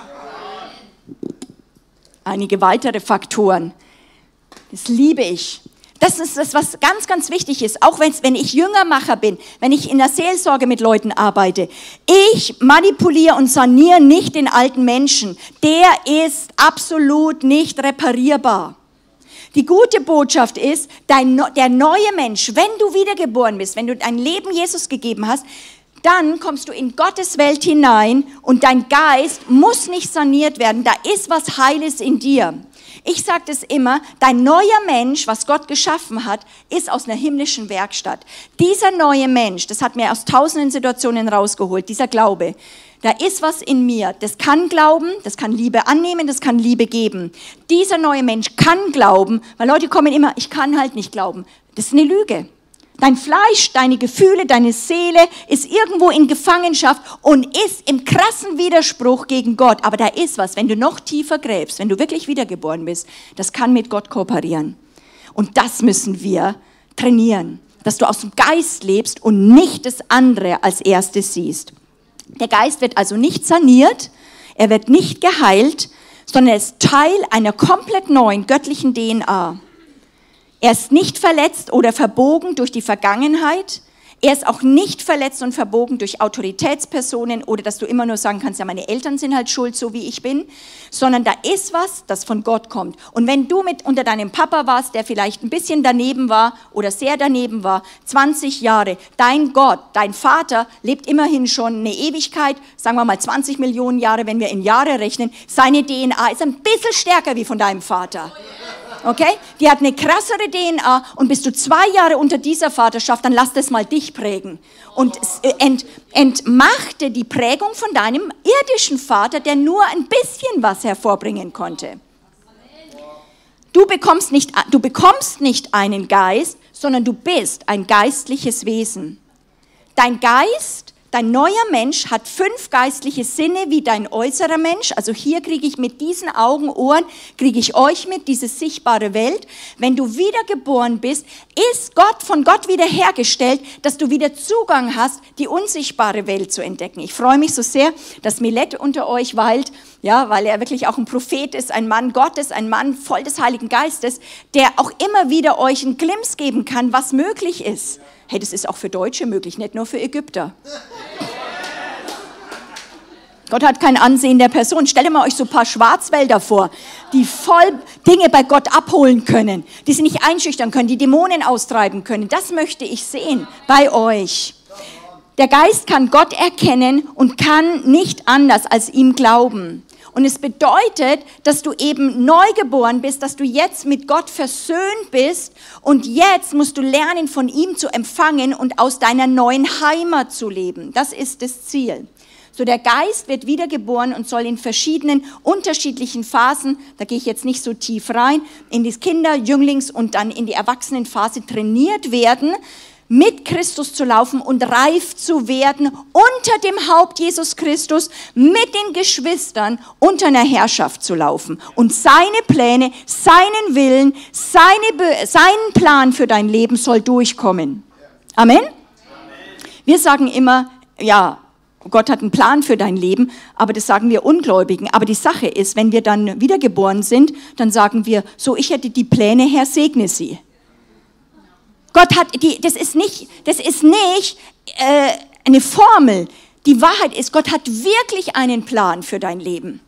Einige weitere Faktoren. Das liebe ich. Das ist das, was ganz, ganz wichtig ist. Auch wenn ich Jüngermacher bin, wenn ich in der Seelsorge mit Leuten arbeite. Ich manipuliere und saniere nicht den alten Menschen. Der ist absolut nicht reparierbar. Die gute Botschaft ist, dein, der neue Mensch, wenn du wiedergeboren bist, wenn du dein Leben Jesus gegeben hast, dann kommst du in Gottes Welt hinein und dein Geist muss nicht saniert werden. Da ist was Heiles in dir. Ich sage das immer, dein neuer Mensch, was Gott geschaffen hat, ist aus einer himmlischen Werkstatt. Dieser neue Mensch, das hat mir aus tausenden Situationen rausgeholt, dieser Glaube, da ist was in mir, das kann glauben, das kann Liebe annehmen, das kann Liebe geben. Dieser neue Mensch kann glauben, weil Leute kommen immer, ich kann halt nicht glauben. Das ist eine Lüge. Dein Fleisch, deine Gefühle, deine Seele ist irgendwo in Gefangenschaft und ist im krassen Widerspruch gegen Gott. Aber da ist was, wenn du noch tiefer gräbst, wenn du wirklich wiedergeboren bist, das kann mit Gott kooperieren. Und das müssen wir trainieren, dass du aus dem Geist lebst und nicht das andere als erstes siehst. Der Geist wird also nicht saniert, er wird nicht geheilt, sondern er ist Teil einer komplett neuen göttlichen DNA. Er ist nicht verletzt oder verbogen durch die Vergangenheit, er ist auch nicht verletzt und verbogen durch Autoritätspersonen oder dass du immer nur sagen kannst, ja, meine Eltern sind halt schuld, so wie ich bin, sondern da ist was, das von Gott kommt. Und wenn du mit unter deinem Papa warst, der vielleicht ein bisschen daneben war oder sehr daneben war, 20 Jahre, dein Gott, dein Vater lebt immerhin schon eine Ewigkeit, sagen wir mal 20 Millionen Jahre, wenn wir in Jahre rechnen, seine DNA ist ein bisschen stärker wie von deinem Vater. Okay? Die hat eine krassere DNA und bist du zwei Jahre unter dieser Vaterschaft, dann lass das mal dich prägen. Und äh, ent, entmachte die Prägung von deinem irdischen Vater, der nur ein bisschen was hervorbringen konnte. Du bekommst nicht, du bekommst nicht einen Geist, sondern du bist ein geistliches Wesen. Dein Geist Dein neuer Mensch hat fünf geistliche Sinne wie dein äußerer Mensch. Also hier kriege ich mit diesen Augen, Ohren, kriege ich euch mit, diese sichtbare Welt. Wenn du wiedergeboren bist, ist Gott von Gott wiederhergestellt, dass du wieder Zugang hast, die unsichtbare Welt zu entdecken. Ich freue mich so sehr, dass Milette unter euch weilt, ja, weil er wirklich auch ein Prophet ist, ein Mann Gottes, ein Mann voll des Heiligen Geistes, der auch immer wieder euch einen Glimps geben kann, was möglich ist. Hey, das ist auch für Deutsche möglich, nicht nur für Ägypter. Gott hat kein Ansehen der Person. Stell dir mal euch so ein paar Schwarzwälder vor, die voll Dinge bei Gott abholen können, die sie nicht einschüchtern können, die Dämonen austreiben können. Das möchte ich sehen bei euch. Der Geist kann Gott erkennen und kann nicht anders als ihm glauben. Und es bedeutet, dass du eben neugeboren bist, dass du jetzt mit Gott versöhnt bist und jetzt musst du lernen, von ihm zu empfangen und aus deiner neuen Heimat zu leben. Das ist das Ziel. So der Geist wird wiedergeboren und soll in verschiedenen unterschiedlichen Phasen, da gehe ich jetzt nicht so tief rein, in die Kinder, Jünglings und dann in die Erwachsenenphase trainiert werden, mit Christus zu laufen und reif zu werden unter dem Haupt Jesus Christus, mit den Geschwistern unter einer Herrschaft zu laufen und seine Pläne, seinen Willen, seine, seinen Plan für dein Leben soll durchkommen. Amen? Wir sagen immer, ja, Gott hat einen Plan für dein Leben, aber das sagen wir Ungläubigen. Aber die Sache ist, wenn wir dann wiedergeboren sind, dann sagen wir, so ich hätte die Pläne, Herr, segne sie. Gott hat die, das ist nicht, das ist nicht äh, eine Formel. Die Wahrheit ist, Gott hat wirklich einen Plan für dein Leben.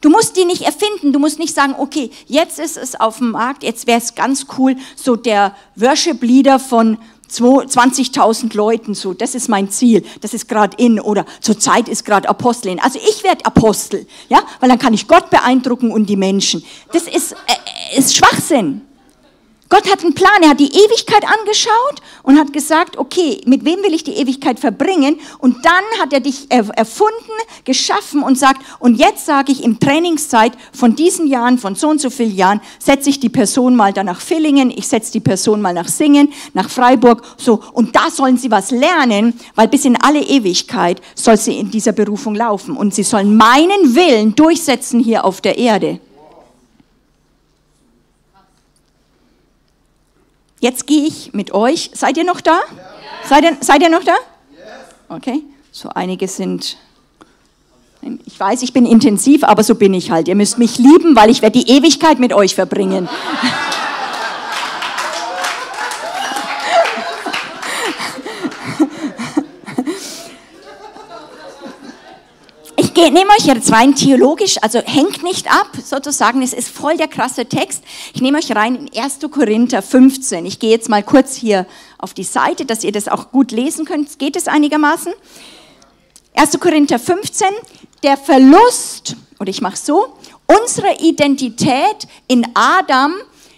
Du musst die nicht erfinden, du musst nicht sagen, okay, jetzt ist es auf dem Markt, jetzt wäre es ganz cool, so der Worship-Leader von 20.000 Leuten, so, das ist mein Ziel, das ist gerade in oder zur Zeit ist gerade Apostelin. Also ich werde Apostel, ja, weil dann kann ich Gott beeindrucken und die Menschen. Das ist, äh, ist Schwachsinn. Gott hat einen Plan, er hat die Ewigkeit angeschaut und hat gesagt, okay, mit wem will ich die Ewigkeit verbringen? Und dann hat er dich erfunden, geschaffen und sagt, und jetzt sage ich im Trainingszeit von diesen Jahren, von so und so vielen Jahren, setze ich die Person mal da nach Villingen, ich setze die Person mal nach Singen, nach Freiburg, so, und da sollen sie was lernen, weil bis in alle Ewigkeit soll sie in dieser Berufung laufen und sie sollen meinen Willen durchsetzen hier auf der Erde. Jetzt gehe ich mit euch. Seid ihr noch da? Ja. Seid, ihr, seid ihr noch da? Okay. So einige sind. Ich weiß, ich bin intensiv, aber so bin ich halt. Ihr müsst mich lieben, weil ich werde die Ewigkeit mit euch verbringen. Nehme euch jetzt rein theologisch, also hängt nicht ab, sozusagen, es ist voll der krasse Text. Ich nehme euch rein in 1. Korinther 15. Ich gehe jetzt mal kurz hier auf die Seite, dass ihr das auch gut lesen könnt. Geht es einigermaßen? 1. Korinther 15, der Verlust, oder ich mache so, unsere Identität in Adam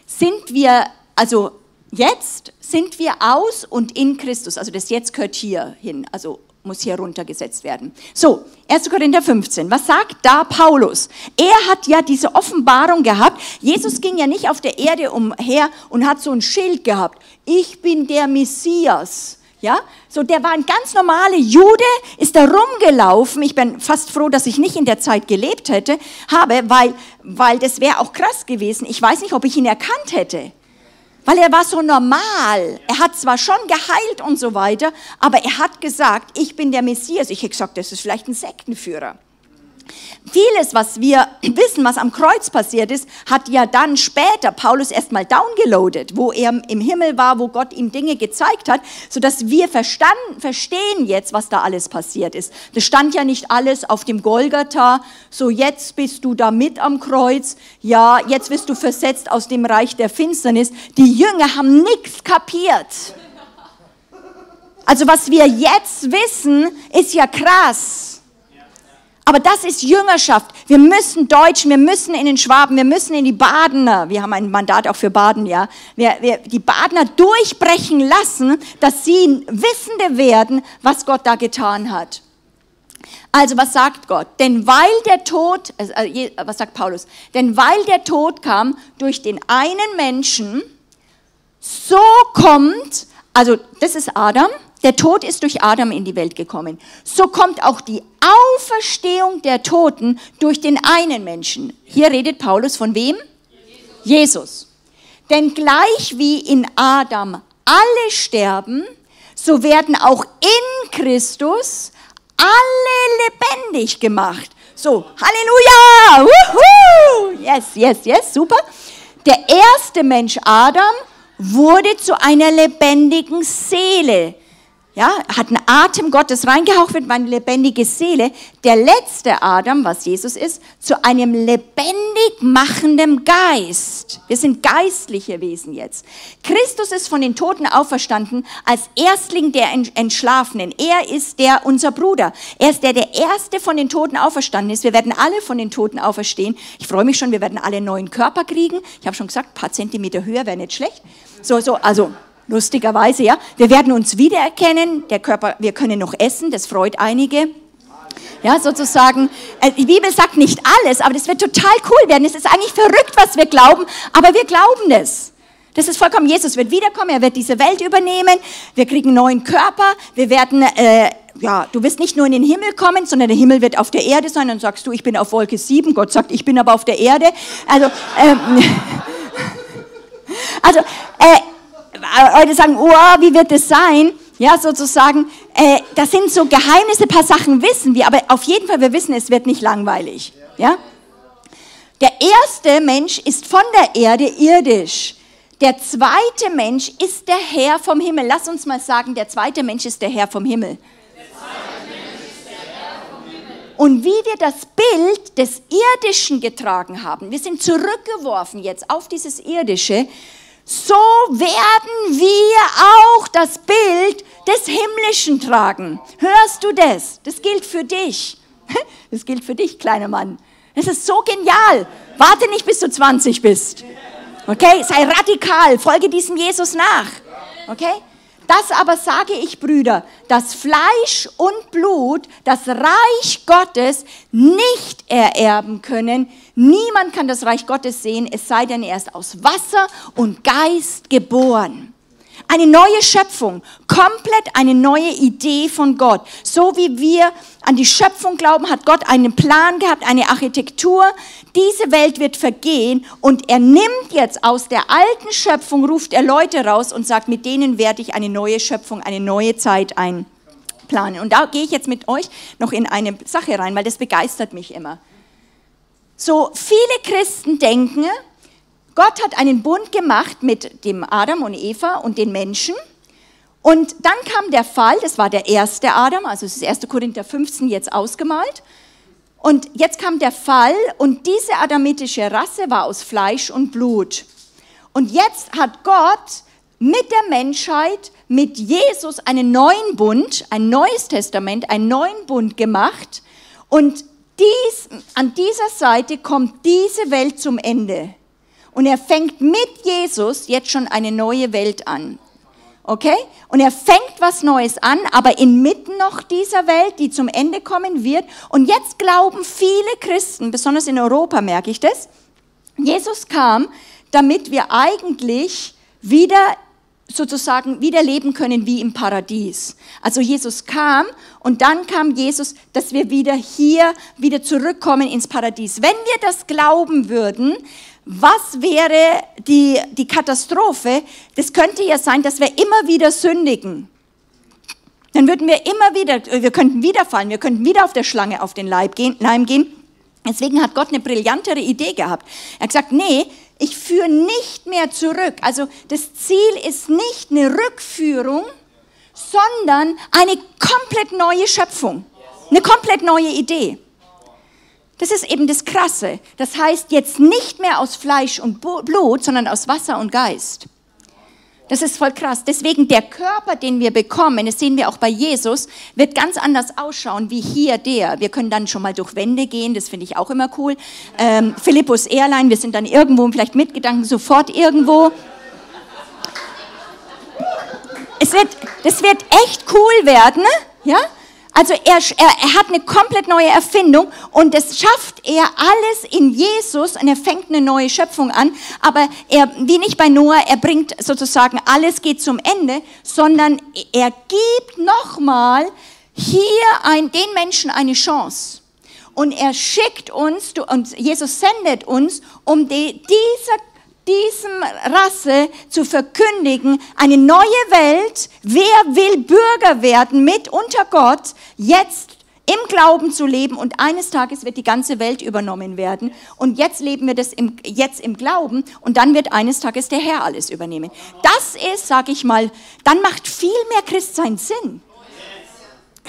sind wir, also jetzt sind wir aus und in Christus. Also das jetzt gehört hier hin, also muss hier runtergesetzt werden. So, 1. Korinther 15. Was sagt da Paulus? Er hat ja diese Offenbarung gehabt. Jesus ging ja nicht auf der Erde umher und hat so ein Schild gehabt. Ich bin der Messias. Ja, so der war ein ganz normaler Jude, ist da rumgelaufen. Ich bin fast froh, dass ich nicht in der Zeit gelebt hätte, habe, weil, weil das wäre auch krass gewesen. Ich weiß nicht, ob ich ihn erkannt hätte weil er war so normal. Er hat zwar schon geheilt und so weiter, aber er hat gesagt, ich bin der Messias. Ich hätte gesagt, das ist vielleicht ein Sektenführer. Vieles, was wir wissen, was am Kreuz passiert ist, hat ja dann später Paulus erstmal downgeloadet, wo er im Himmel war, wo Gott ihm Dinge gezeigt hat, sodass wir verstanden, verstehen jetzt, was da alles passiert ist. Das stand ja nicht alles auf dem Golgatha, so jetzt bist du da mit am Kreuz, ja, jetzt wirst du versetzt aus dem Reich der Finsternis. Die Jünger haben nichts kapiert. Also was wir jetzt wissen, ist ja krass. Aber das ist Jüngerschaft. Wir müssen Deutschen, wir müssen in den Schwaben, wir müssen in die Badener, wir haben ein Mandat auch für Baden, ja, wir, wir, die Badener durchbrechen lassen, dass sie Wissende werden, was Gott da getan hat. Also was sagt Gott? Denn weil der Tod, äh, was sagt Paulus? Denn weil der Tod kam durch den einen Menschen, so kommt, also das ist Adam, der Tod ist durch Adam in die Welt gekommen. So kommt auch die Auferstehung der Toten durch den einen Menschen. Hier redet Paulus von wem? Jesus. Denn gleich wie in Adam alle sterben, so werden auch in Christus alle lebendig gemacht. So, Halleluja! Woohoo! Yes, yes, yes, super. Der erste Mensch Adam wurde zu einer lebendigen Seele ja, hat einen Atem Gottes reingehaucht wird meine lebendige Seele. Der letzte Adam, was Jesus ist, zu einem lebendig machenden Geist. Wir sind geistliche Wesen jetzt. Christus ist von den Toten auferstanden als Erstling der Entschlafenen. Er ist der, unser Bruder. Er ist der, der Erste von den Toten auferstanden ist. Wir werden alle von den Toten auferstehen. Ich freue mich schon, wir werden alle neuen Körper kriegen. Ich habe schon gesagt, ein paar Zentimeter höher wäre nicht schlecht. So, so, also lustigerweise, ja. Wir werden uns wiedererkennen, der Körper, wir können noch essen, das freut einige. Ja, sozusagen, äh, die Bibel sagt nicht alles, aber das wird total cool werden. Es ist eigentlich verrückt, was wir glauben, aber wir glauben es. Das ist vollkommen, Jesus wird wiederkommen, er wird diese Welt übernehmen, wir kriegen einen neuen Körper, wir werden, äh, ja, du wirst nicht nur in den Himmel kommen, sondern der Himmel wird auf der Erde sein, dann sagst du, ich bin auf Wolke 7, Gott sagt, ich bin aber auf der Erde. Also, ähm, also äh, Leute sagen, oh, wie wird es sein? Ja, sozusagen, äh, das sind so Geheimnisse, ein paar Sachen wissen wir, aber auf jeden Fall, wir wissen, es wird nicht langweilig. Ja? Der erste Mensch ist von der Erde irdisch. Der zweite Mensch ist der Herr vom Himmel. Lass uns mal sagen, der zweite Mensch ist der Herr vom Himmel. Und wie wir das Bild des Irdischen getragen haben, wir sind zurückgeworfen jetzt auf dieses Irdische, so werden wir auch das Bild des Himmlischen tragen. Hörst du das? Das gilt für dich. Das gilt für dich, kleiner Mann. Das ist so genial. Warte nicht, bis du 20 bist. Okay, sei radikal, folge diesem Jesus nach. Okay? Das aber sage ich, Brüder, dass Fleisch und Blut das Reich Gottes nicht ererben können. Niemand kann das Reich Gottes sehen, es sei denn, er ist aus Wasser und Geist geboren. Eine neue Schöpfung, komplett eine neue Idee von Gott. So wie wir an die Schöpfung glauben, hat Gott einen Plan gehabt, eine Architektur. Diese Welt wird vergehen und er nimmt jetzt aus der alten Schöpfung, ruft er Leute raus und sagt, mit denen werde ich eine neue Schöpfung, eine neue Zeit einplanen. Und da gehe ich jetzt mit euch noch in eine Sache rein, weil das begeistert mich immer. So viele Christen denken, Gott hat einen Bund gemacht mit dem Adam und Eva und den Menschen. Und dann kam der Fall, das war der erste Adam, also das ist 1. Korinther 15 jetzt ausgemalt. Und jetzt kam der Fall und diese adamitische Rasse war aus Fleisch und Blut. Und jetzt hat Gott mit der Menschheit, mit Jesus einen neuen Bund, ein neues Testament, einen neuen Bund gemacht. Und dies, an dieser Seite kommt diese Welt zum Ende. Und er fängt mit Jesus jetzt schon eine neue Welt an. Okay? Und er fängt was Neues an, aber inmitten noch dieser Welt, die zum Ende kommen wird. Und jetzt glauben viele Christen, besonders in Europa merke ich das, Jesus kam, damit wir eigentlich wieder sozusagen wieder leben können wie im Paradies. Also Jesus kam und dann kam Jesus, dass wir wieder hier wieder zurückkommen ins Paradies. Wenn wir das glauben würden, was wäre die, die Katastrophe? Das könnte ja sein, dass wir immer wieder sündigen. Dann würden wir immer wieder, wir könnten wieder fallen, wir könnten wieder auf der Schlange auf den Leib gehen, Leim gehen. Deswegen hat Gott eine brillantere Idee gehabt. Er hat gesagt, nee, ich führe nicht mehr zurück. Also das Ziel ist nicht eine Rückführung, sondern eine komplett neue Schöpfung, eine komplett neue Idee. Das ist eben das Krasse. Das heißt jetzt nicht mehr aus Fleisch und Blut, sondern aus Wasser und Geist. Das ist voll krass. Deswegen der Körper, den wir bekommen, das sehen wir auch bei Jesus, wird ganz anders ausschauen wie hier der. Wir können dann schon mal durch Wände gehen, das finde ich auch immer cool. Ähm, Philippus Airline, wir sind dann irgendwo, vielleicht mit Gedanken sofort irgendwo. Es wird, das wird echt cool werden, ja? Also er, er, er hat eine komplett neue Erfindung und das schafft er alles in Jesus und er fängt eine neue Schöpfung an. Aber er, wie nicht bei Noah, er bringt sozusagen alles geht zum Ende, sondern er gibt nochmal hier ein, den Menschen eine Chance. Und er schickt uns, und Jesus sendet uns, um die, dieser diesem Rasse zu verkündigen, eine neue Welt, wer will Bürger werden mit unter Gott, jetzt im Glauben zu leben und eines Tages wird die ganze Welt übernommen werden und jetzt leben wir das im, jetzt im Glauben und dann wird eines Tages der Herr alles übernehmen. Das ist, sage ich mal, dann macht viel mehr Christsein Sinn.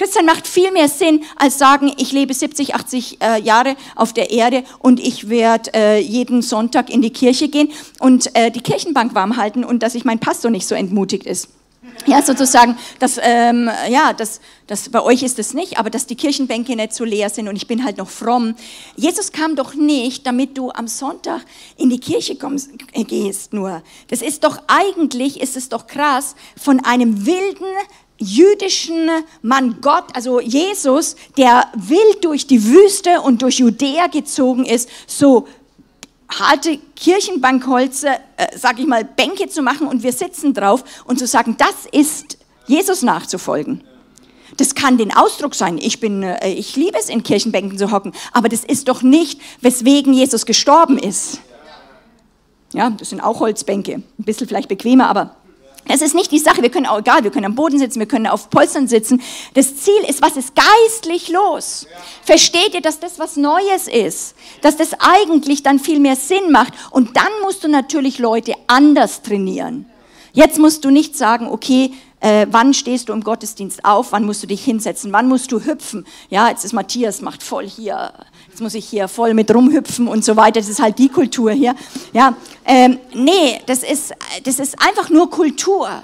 Christian macht viel mehr Sinn, als sagen, ich lebe 70, 80 äh, Jahre auf der Erde und ich werde äh, jeden Sonntag in die Kirche gehen und äh, die Kirchenbank warm halten und dass ich mein Pastor nicht so entmutigt ist. Ja, sozusagen, dass, ähm, ja, das, das, bei euch ist es nicht, aber dass die Kirchenbänke nicht so leer sind und ich bin halt noch fromm. Jesus kam doch nicht, damit du am Sonntag in die Kirche kommst, gehst nur. Das ist doch eigentlich, ist es doch krass, von einem wilden, jüdischen Mann Gott, also Jesus, der wild durch die Wüste und durch Judäa gezogen ist, so harte Kirchenbankholze, äh, sag ich mal, Bänke zu machen und wir sitzen drauf und zu sagen, das ist Jesus nachzufolgen. Das kann den Ausdruck sein. Ich bin, äh, ich liebe es, in Kirchenbänken zu hocken, aber das ist doch nicht, weswegen Jesus gestorben ist. Ja, das sind auch Holzbänke, ein bisschen vielleicht bequemer, aber es ist nicht die Sache. Wir können auch, egal, wir können am Boden sitzen, wir können auf Polstern sitzen. Das Ziel ist, was ist geistlich los? Versteht ihr, dass das was Neues ist? Dass das eigentlich dann viel mehr Sinn macht? Und dann musst du natürlich Leute anders trainieren. Jetzt musst du nicht sagen, okay, äh, wann stehst du im Gottesdienst auf, wann musst du dich hinsetzen, wann musst du hüpfen. Ja, jetzt ist Matthias, macht voll hier, jetzt muss ich hier voll mit rumhüpfen und so weiter. Das ist halt die Kultur hier. Ja, ähm, nee, das ist, das ist einfach nur Kultur.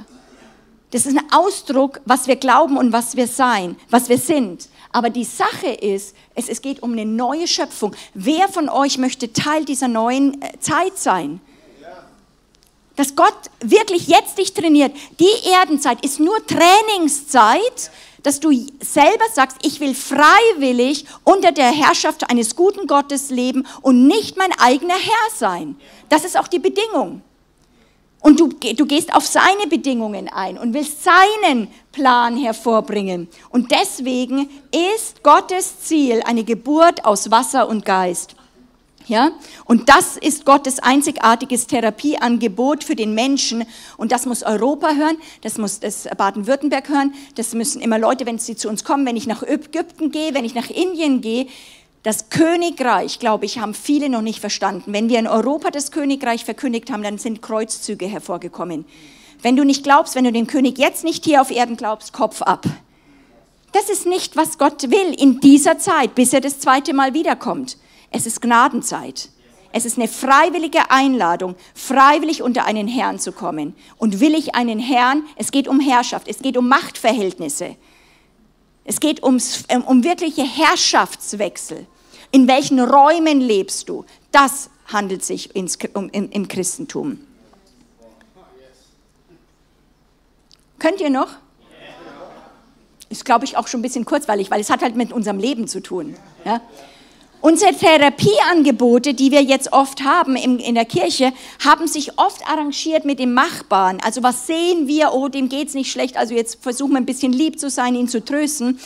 Das ist ein Ausdruck, was wir glauben und was wir sein, was wir sind. Aber die Sache ist, es, es geht um eine neue Schöpfung. Wer von euch möchte Teil dieser neuen äh, Zeit sein? dass Gott wirklich jetzt dich trainiert. Die Erdenzeit ist nur Trainingszeit, dass du selber sagst, ich will freiwillig unter der Herrschaft eines guten Gottes leben und nicht mein eigener Herr sein. Das ist auch die Bedingung. Und du, du gehst auf seine Bedingungen ein und willst seinen Plan hervorbringen. Und deswegen ist Gottes Ziel eine Geburt aus Wasser und Geist. Ja? Und das ist Gottes einzigartiges Therapieangebot für den Menschen. Und das muss Europa hören, das muss das Baden-Württemberg hören, das müssen immer Leute, wenn sie zu uns kommen, wenn ich nach Ägypten gehe, wenn ich nach Indien gehe. Das Königreich, glaube ich, haben viele noch nicht verstanden. Wenn wir in Europa das Königreich verkündigt haben, dann sind Kreuzzüge hervorgekommen. Wenn du nicht glaubst, wenn du den König jetzt nicht hier auf Erden glaubst, Kopf ab. Das ist nicht, was Gott will in dieser Zeit, bis er das zweite Mal wiederkommt. Es ist Gnadenzeit. Es ist eine freiwillige Einladung, freiwillig unter einen Herrn zu kommen. Und will ich einen Herrn, es geht um Herrschaft, es geht um Machtverhältnisse. Es geht ums, um, um wirkliche Herrschaftswechsel. In welchen Räumen lebst du? Das handelt sich ins, um, im, im Christentum. Könnt ihr noch? Ist, glaube ich, auch schon ein bisschen kurzweilig, weil es hat halt mit unserem Leben zu tun. Ja? Unsere Therapieangebote, die wir jetzt oft haben in, der Kirche, haben sich oft arrangiert mit dem Machbaren. Also was sehen wir, oh, dem geht's nicht schlecht, also jetzt versuchen wir ein bisschen lieb zu sein, ihn zu trösten.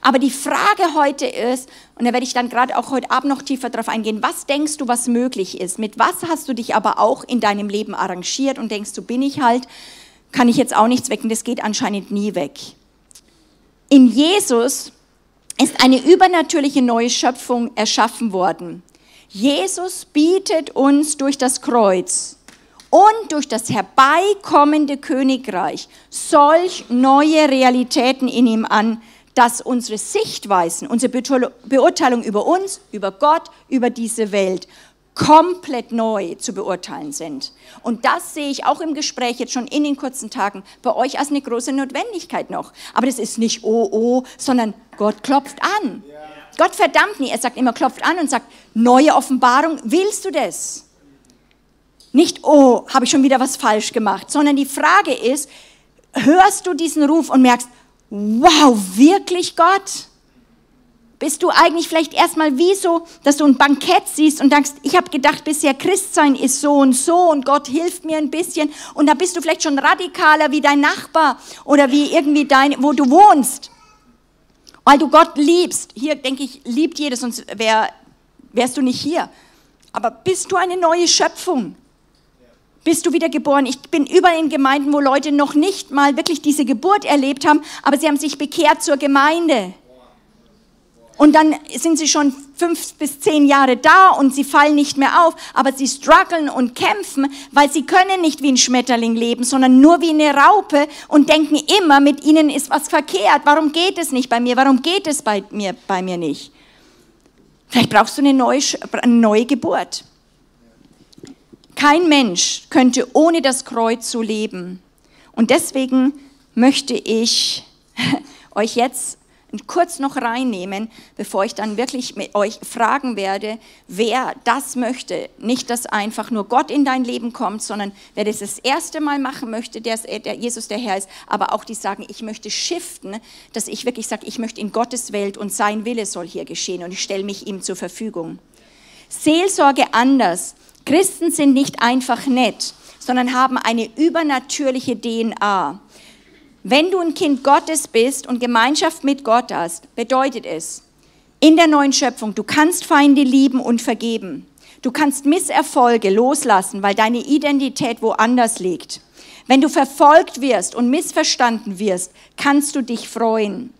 Aber die Frage heute ist, und da werde ich dann gerade auch heute Abend noch tiefer drauf eingehen, was denkst du, was möglich ist? Mit was hast du dich aber auch in deinem Leben arrangiert und denkst du, bin ich halt, kann ich jetzt auch nichts wecken, das geht anscheinend nie weg. In Jesus ist eine übernatürliche neue Schöpfung erschaffen worden. Jesus bietet uns durch das Kreuz und durch das herbeikommende Königreich solch neue Realitäten in ihm an, dass unsere Sichtweisen, unsere Beurteilung über uns, über Gott, über diese Welt komplett neu zu beurteilen sind. Und das sehe ich auch im Gespräch jetzt schon in den kurzen Tagen bei euch als eine große Notwendigkeit noch. Aber das ist nicht oh oh, sondern Gott klopft an. Gott verdammt nie. Er sagt immer klopft an und sagt neue Offenbarung. Willst du das? Nicht oh, habe ich schon wieder was falsch gemacht, sondern die Frage ist, hörst du diesen Ruf und merkst, wow, wirklich Gott? Bist du eigentlich vielleicht erstmal wie so, dass du ein Bankett siehst und denkst, ich habe gedacht, bisher Christsein ist so und so und Gott hilft mir ein bisschen und da bist du vielleicht schon radikaler wie dein Nachbar oder wie irgendwie dein, wo du wohnst, weil du Gott liebst. Hier denke ich, liebt jeder, sonst wär, wärst du nicht hier. Aber bist du eine neue Schöpfung? Bist du wieder geboren? Ich bin überall in Gemeinden, wo Leute noch nicht mal wirklich diese Geburt erlebt haben, aber sie haben sich bekehrt zur Gemeinde. Und dann sind sie schon fünf bis zehn Jahre da und sie fallen nicht mehr auf, aber sie strugglen und kämpfen, weil sie können nicht wie ein Schmetterling leben, sondern nur wie eine Raupe und denken immer, mit ihnen ist was verkehrt. Warum geht es nicht bei mir? Warum geht es bei mir, bei mir nicht? Vielleicht brauchst du eine neue, eine neue Geburt. Kein Mensch könnte ohne das Kreuz so leben. Und deswegen möchte ich euch jetzt kurz noch reinnehmen, bevor ich dann wirklich mit euch fragen werde, wer das möchte. Nicht, dass einfach nur Gott in dein Leben kommt, sondern wer das das erste Mal machen möchte, der, der Jesus der Herr ist, aber auch die sagen, ich möchte shiften, dass ich wirklich sage, ich möchte in Gottes Welt und sein Wille soll hier geschehen und ich stelle mich ihm zur Verfügung. Seelsorge anders Christen sind nicht einfach nett, sondern haben eine übernatürliche DNA. Wenn du ein Kind Gottes bist und Gemeinschaft mit Gott hast, bedeutet es, in der neuen Schöpfung, du kannst Feinde lieben und vergeben. Du kannst Misserfolge loslassen, weil deine Identität woanders liegt. Wenn du verfolgt wirst und missverstanden wirst, kannst du dich freuen.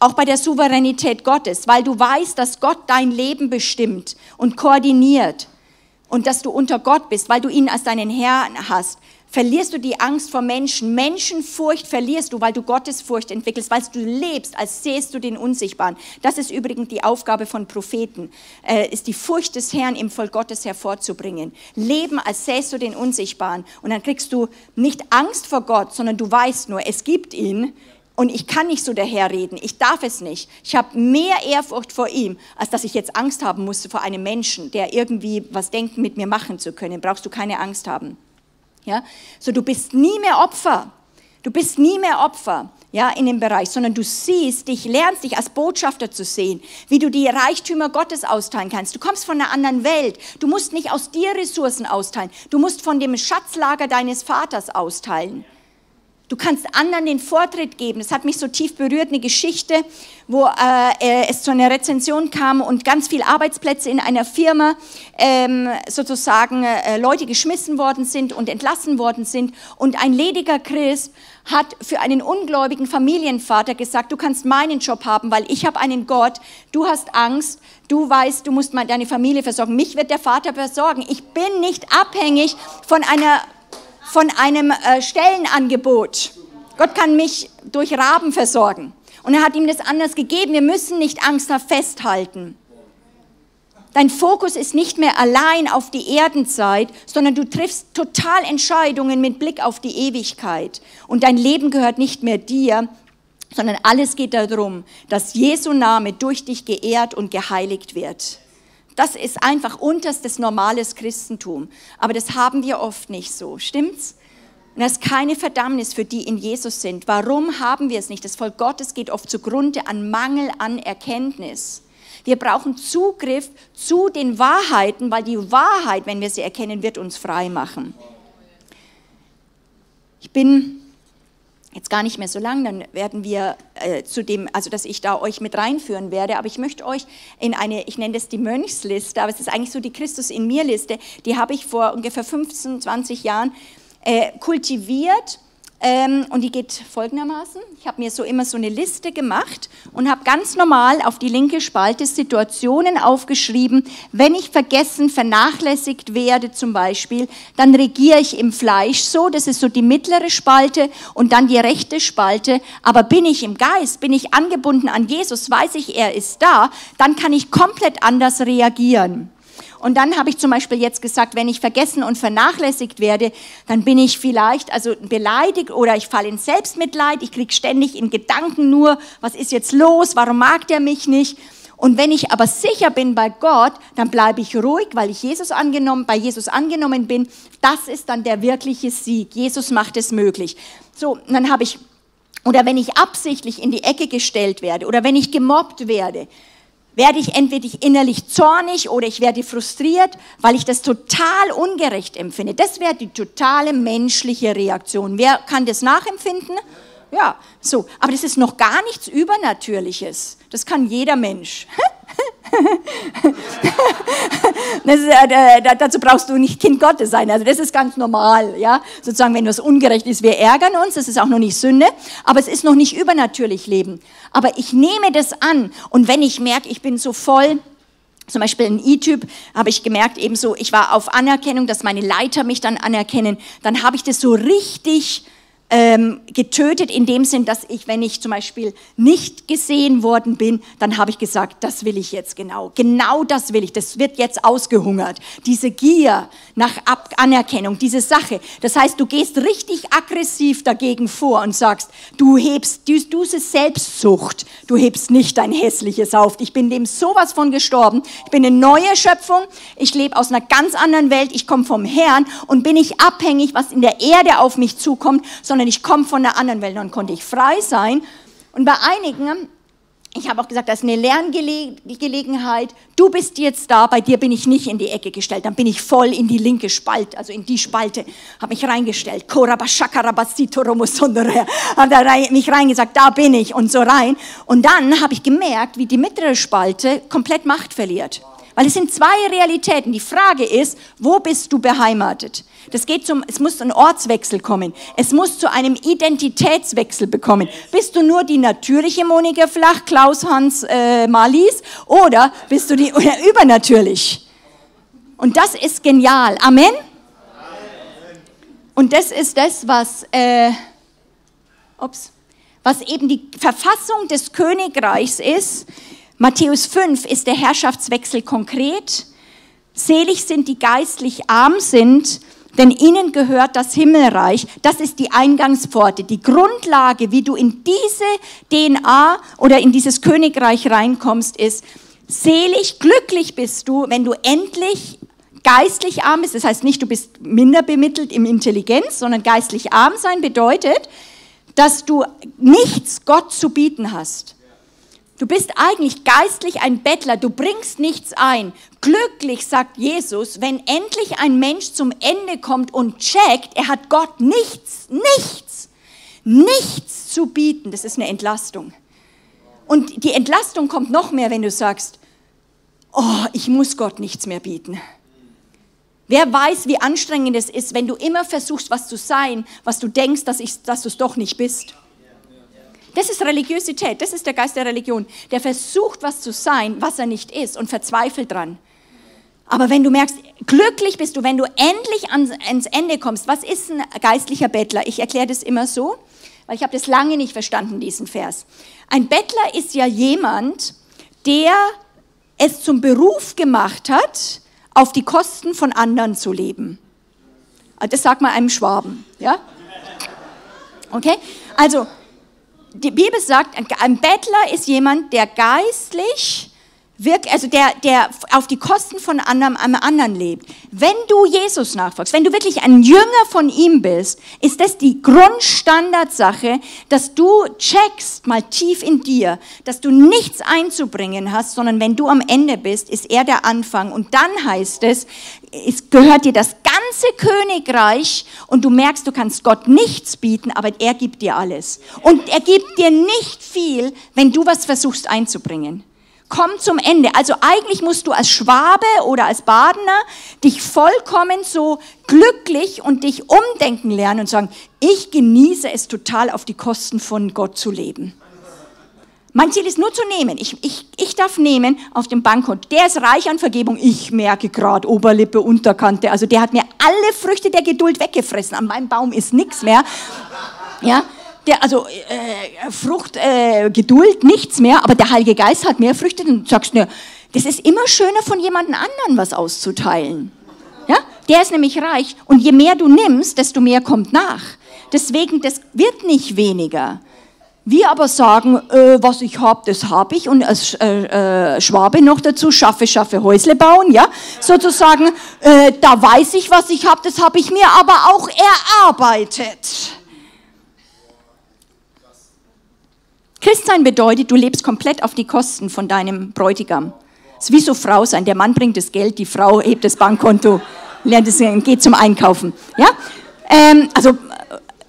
Auch bei der Souveränität Gottes, weil du weißt, dass Gott dein Leben bestimmt und koordiniert und dass du unter Gott bist, weil du ihn als deinen Herrn hast verlierst du die Angst vor Menschen. Menschenfurcht verlierst du, weil du Gottesfurcht entwickelst, weil du lebst, als sähst du den Unsichtbaren. Das ist übrigens die Aufgabe von Propheten, äh, ist die Furcht des Herrn im Volk Gottes hervorzubringen. Leben, als sähst du den Unsichtbaren. Und dann kriegst du nicht Angst vor Gott, sondern du weißt nur, es gibt ihn. Und ich kann nicht so daherreden, ich darf es nicht. Ich habe mehr Ehrfurcht vor ihm, als dass ich jetzt Angst haben musste vor einem Menschen, der irgendwie was denkt, mit mir machen zu können. Brauchst du keine Angst haben. Ja? So, du bist nie mehr Opfer. Du bist nie mehr Opfer ja, in dem Bereich, sondern du siehst dich, lernst dich als Botschafter zu sehen, wie du die Reichtümer Gottes austeilen kannst. Du kommst von einer anderen Welt. Du musst nicht aus dir Ressourcen austeilen. Du musst von dem Schatzlager deines Vaters austeilen. Du kannst anderen den Vortritt geben. Das hat mich so tief berührt, eine Geschichte, wo äh, es zu einer Rezension kam und ganz viele Arbeitsplätze in einer Firma ähm, sozusagen äh, Leute geschmissen worden sind und entlassen worden sind. Und ein lediger Christ hat für einen ungläubigen Familienvater gesagt, du kannst meinen Job haben, weil ich habe einen Gott, du hast Angst, du weißt, du musst mal deine Familie versorgen. Mich wird der Vater versorgen. Ich bin nicht abhängig von einer von einem äh, Stellenangebot. Gott kann mich durch Raben versorgen. Und er hat ihm das anders gegeben. Wir müssen nicht angsthaft festhalten. Dein Fokus ist nicht mehr allein auf die Erdenzeit, sondern du triffst total Entscheidungen mit Blick auf die Ewigkeit. Und dein Leben gehört nicht mehr dir, sondern alles geht darum, dass Jesu Name durch dich geehrt und geheiligt wird. Das ist einfach unterstes normales Christentum. Aber das haben wir oft nicht so. Stimmt's? Und das ist keine Verdammnis für die in Jesus sind. Warum haben wir es nicht? Das Volk Gottes geht oft zugrunde an Mangel an Erkenntnis. Wir brauchen Zugriff zu den Wahrheiten, weil die Wahrheit, wenn wir sie erkennen, wird uns frei machen. Ich bin jetzt gar nicht mehr so lang, dann werden wir äh, zu dem, also dass ich da euch mit reinführen werde, aber ich möchte euch in eine, ich nenne das die Mönchsliste, aber es ist eigentlich so die Christus in mir Liste, die habe ich vor ungefähr 15, 20 Jahren äh, kultiviert ähm, und die geht folgendermaßen. Ich habe mir so immer so eine Liste gemacht und habe ganz normal auf die linke Spalte Situationen aufgeschrieben. Wenn ich vergessen, vernachlässigt werde zum Beispiel, dann regiere ich im Fleisch so, das ist so die mittlere Spalte und dann die rechte Spalte. Aber bin ich im Geist, bin ich angebunden an Jesus, weiß ich, er ist da, dann kann ich komplett anders reagieren. Und dann habe ich zum Beispiel jetzt gesagt, wenn ich vergessen und vernachlässigt werde, dann bin ich vielleicht also beleidigt oder ich falle in Selbstmitleid. Ich kriege ständig in Gedanken nur, was ist jetzt los? Warum mag der mich nicht? Und wenn ich aber sicher bin bei Gott, dann bleibe ich ruhig, weil ich Jesus angenommen, bei Jesus angenommen bin. Das ist dann der wirkliche Sieg. Jesus macht es möglich. So, dann habe ich, oder wenn ich absichtlich in die Ecke gestellt werde oder wenn ich gemobbt werde, werde ich entweder innerlich zornig oder ich werde frustriert, weil ich das total ungerecht empfinde. Das wäre die totale menschliche Reaktion. Wer kann das nachempfinden? Ja, so. Aber das ist noch gar nichts Übernatürliches. Das kann jeder Mensch. ist, äh, dazu brauchst du nicht Kind Gottes sein. Also das ist ganz normal, ja. Sozusagen, wenn was ungerecht ist, wir ärgern uns. Das ist auch noch nicht Sünde, aber es ist noch nicht übernatürlich Leben. Aber ich nehme das an und wenn ich merke, ich bin so voll zum Beispiel in E-Typ habe ich gemerkt, ebenso, ich war auf Anerkennung, dass meine Leiter mich dann anerkennen. Dann habe ich das so richtig ähm, getötet in dem Sinn, dass ich, wenn ich zum Beispiel nicht gesehen worden bin, dann habe ich gesagt, das will ich jetzt genau. Genau das will ich. Das wird jetzt ausgehungert. Diese Gier nach Ab Anerkennung, diese Sache. Das heißt, du gehst richtig aggressiv dagegen vor und sagst, du hebst diese Selbstsucht, du hebst nicht dein hässliches auf. Ich bin dem sowas von gestorben. Ich bin eine neue Schöpfung. Ich lebe aus einer ganz anderen Welt. Ich komme vom Herrn und bin nicht abhängig, was in der Erde auf mich zukommt, sondern sondern ich komme von einer anderen Welt. Dann konnte ich frei sein. Und bei einigen Ich habe auch gesagt, das ist eine Lerngelegenheit. Du bist jetzt da, bei dir bin ich nicht in die Ecke gestellt. Dann bin ich voll in die linke Spalte, also in die Spalte, habe mich reingestellt. Habe mich reingesagt, da bin ich und so rein. Und dann habe ich gemerkt, wie die mittlere Spalte komplett Macht verliert. Weil es sind zwei Realitäten. Die Frage ist, wo bist du beheimatet? Das geht zum, es muss ein Ortswechsel kommen. Es muss zu einem Identitätswechsel bekommen. Bist du nur die natürliche Monika Flach, Klaus Hans äh, Marlies oder bist du die oder übernatürlich? Und das ist genial. Amen. Und das ist das, was, äh, ups, was eben die Verfassung des Königreichs ist, Matthäus 5 ist der Herrschaftswechsel konkret. Selig sind die geistlich arm sind, denn ihnen gehört das Himmelreich. Das ist die Eingangspforte, die Grundlage, wie du in diese DNA oder in dieses Königreich reinkommst, ist, selig, glücklich bist du, wenn du endlich geistlich arm bist. Das heißt nicht, du bist minder bemittelt im Intelligenz, sondern geistlich arm sein bedeutet, dass du nichts Gott zu bieten hast. Du bist eigentlich geistlich ein Bettler, du bringst nichts ein. Glücklich, sagt Jesus, wenn endlich ein Mensch zum Ende kommt und checkt, er hat Gott nichts, nichts, nichts zu bieten. Das ist eine Entlastung. Und die Entlastung kommt noch mehr, wenn du sagst, oh, ich muss Gott nichts mehr bieten. Wer weiß, wie anstrengend es ist, wenn du immer versuchst, was zu sein, was du denkst, dass, dass du es doch nicht bist. Das ist Religiosität, das ist der Geist der Religion. Der versucht, was zu sein, was er nicht ist und verzweifelt dran. Aber wenn du merkst, glücklich bist du, wenn du endlich ans, Ende kommst, was ist ein geistlicher Bettler? Ich erkläre das immer so, weil ich habe das lange nicht verstanden, diesen Vers. Ein Bettler ist ja jemand, der es zum Beruf gemacht hat, auf die Kosten von anderen zu leben. Das sagt man einem Schwaben, ja? Okay? Also, die Bibel sagt, ein Bettler ist jemand, der geistlich wirkt, also der, der auf die Kosten von anderem, einem anderen lebt. Wenn du Jesus nachfolgst, wenn du wirklich ein Jünger von ihm bist, ist das die Grundstandardsache, dass du checkst mal tief in dir, dass du nichts einzubringen hast, sondern wenn du am Ende bist, ist er der Anfang. Und dann heißt es, es gehört dir das ganze Königreich und du merkst, du kannst Gott nichts bieten, aber er gibt dir alles. Und er gibt dir nicht viel, wenn du was versuchst einzubringen. Komm zum Ende. Also eigentlich musst du als Schwabe oder als Badener dich vollkommen so glücklich und dich umdenken lernen und sagen, ich genieße es total auf die Kosten von Gott zu leben. Mein Ziel ist nur zu nehmen. Ich, ich, ich darf nehmen auf dem Bankkonto. Der ist reich an Vergebung. Ich merke gerade Oberlippe, Unterkante. Also der hat mir alle Früchte der Geduld weggefressen. An meinem Baum ist nichts mehr. Ja, der, also äh, Frucht, äh, Geduld, nichts mehr, aber der Heilige Geist hat mehr Früchte. Dann sagst du, das ist immer schöner von jemand anderen was auszuteilen. Ja, der ist nämlich reich und je mehr du nimmst, desto mehr kommt nach. Deswegen, das wird nicht weniger. Wir aber sagen, äh, was ich habe, das habe ich und als äh, äh, Schwabe noch dazu, schaffe, schaffe, Häusle bauen, ja, sozusagen, äh, da weiß ich, was ich habe, das habe ich mir aber auch erarbeitet. Christsein bedeutet, du lebst komplett auf die Kosten von deinem Bräutigam. Es ist wie so Frau sein, der Mann bringt das Geld, die Frau hebt das Bankkonto, lernt es, geht zum Einkaufen, ja, ähm, also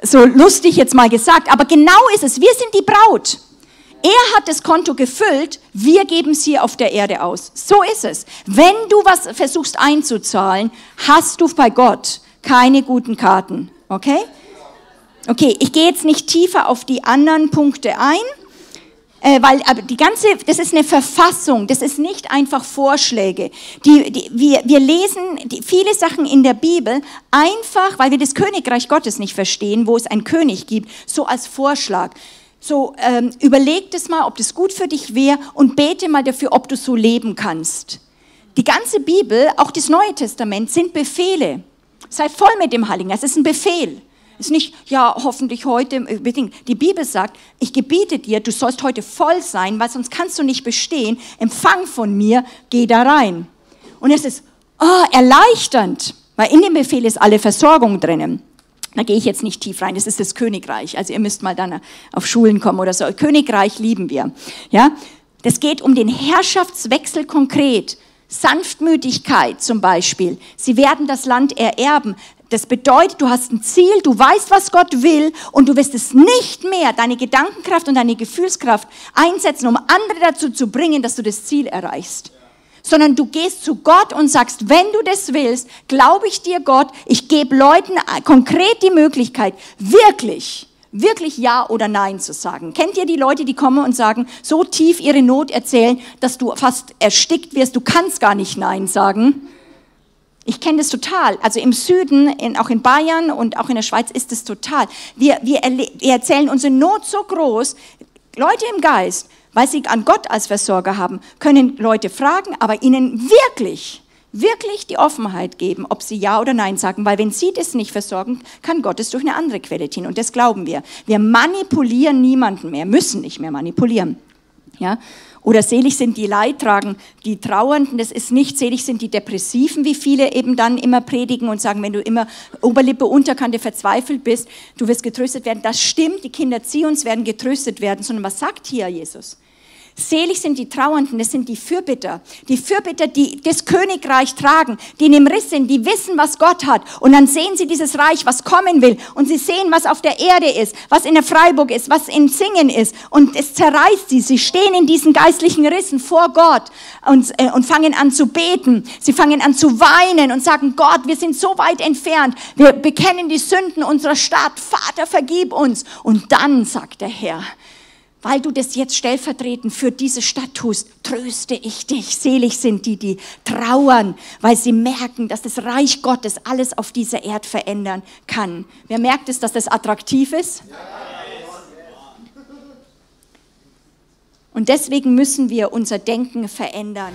so lustig jetzt mal gesagt, aber genau ist es. Wir sind die Braut. Er hat das Konto gefüllt, wir geben es hier auf der Erde aus. So ist es. Wenn du was versuchst einzuzahlen, hast du bei Gott keine guten Karten. Okay? Okay, ich gehe jetzt nicht tiefer auf die anderen Punkte ein äh, weil aber die ganze, das ist eine Verfassung, das ist nicht einfach Vorschläge. Die, die, wir, wir lesen die, viele Sachen in der Bibel einfach, weil wir das Königreich Gottes nicht verstehen, wo es einen König gibt, so als Vorschlag. So, ähm, überleg das mal, ob das gut für dich wäre und bete mal dafür, ob du so leben kannst. Die ganze Bibel, auch das Neue Testament, sind Befehle. Sei voll mit dem Heiligen es ist ein Befehl. Ist nicht, ja, hoffentlich heute, äh, die Bibel sagt, ich gebiete dir, du sollst heute voll sein, weil sonst kannst du nicht bestehen. Empfang von mir, geh da rein. Und es ist oh, erleichternd, weil in dem Befehl ist alle Versorgung drinnen. Da gehe ich jetzt nicht tief rein, das ist das Königreich. Also ihr müsst mal dann auf Schulen kommen oder so. Königreich lieben wir. Ja? Das geht um den Herrschaftswechsel konkret. Sanftmütigkeit zum Beispiel. Sie werden das Land ererben. Das bedeutet, du hast ein Ziel, du weißt, was Gott will und du wirst es nicht mehr, deine Gedankenkraft und deine Gefühlskraft einsetzen, um andere dazu zu bringen, dass du das Ziel erreichst. Sondern du gehst zu Gott und sagst, wenn du das willst, glaube ich dir Gott, ich gebe Leuten konkret die Möglichkeit, wirklich wirklich Ja oder Nein zu sagen. Kennt ihr die Leute, die kommen und sagen, so tief ihre Not erzählen, dass du fast erstickt wirst, du kannst gar nicht Nein sagen? Ich kenne das total. Also im Süden, in, auch in Bayern und auch in der Schweiz ist es total. Wir, wir, wir erzählen unsere Not so groß. Leute im Geist, weil sie an Gott als Versorger haben, können Leute fragen, aber ihnen wirklich wirklich die Offenheit geben, ob sie Ja oder Nein sagen, weil wenn sie das nicht versorgen, kann Gott es durch eine andere Quelle tun und das glauben wir. Wir manipulieren niemanden mehr, müssen nicht mehr manipulieren. Ja? Oder selig sind die Leidtragen, die Trauernden, das ist nicht, selig sind die Depressiven, wie viele eben dann immer predigen und sagen, wenn du immer Oberlippe, Unterkante verzweifelt bist, du wirst getröstet werden. Das stimmt, die Kinder Zions werden getröstet werden, sondern was sagt hier Jesus? Selig sind die Trauernden, das sind die Fürbitter. Die Fürbitter, die das Königreich tragen, die in dem Riss sind, die wissen, was Gott hat. Und dann sehen sie dieses Reich, was kommen will. Und sie sehen, was auf der Erde ist, was in der Freiburg ist, was in Singen ist. Und es zerreißt sie. Sie stehen in diesen geistlichen Rissen vor Gott und, äh, und fangen an zu beten. Sie fangen an zu weinen und sagen, Gott, wir sind so weit entfernt. Wir bekennen die Sünden unserer Stadt. Vater, vergib uns. Und dann sagt der Herr, weil du das jetzt stellvertretend für diese Stadt tust, tröste ich dich. Selig sind die, die trauern, weil sie merken, dass das Reich Gottes alles auf dieser Erde verändern kann. Wer merkt es, dass das attraktiv ist? Und deswegen müssen wir unser Denken verändern.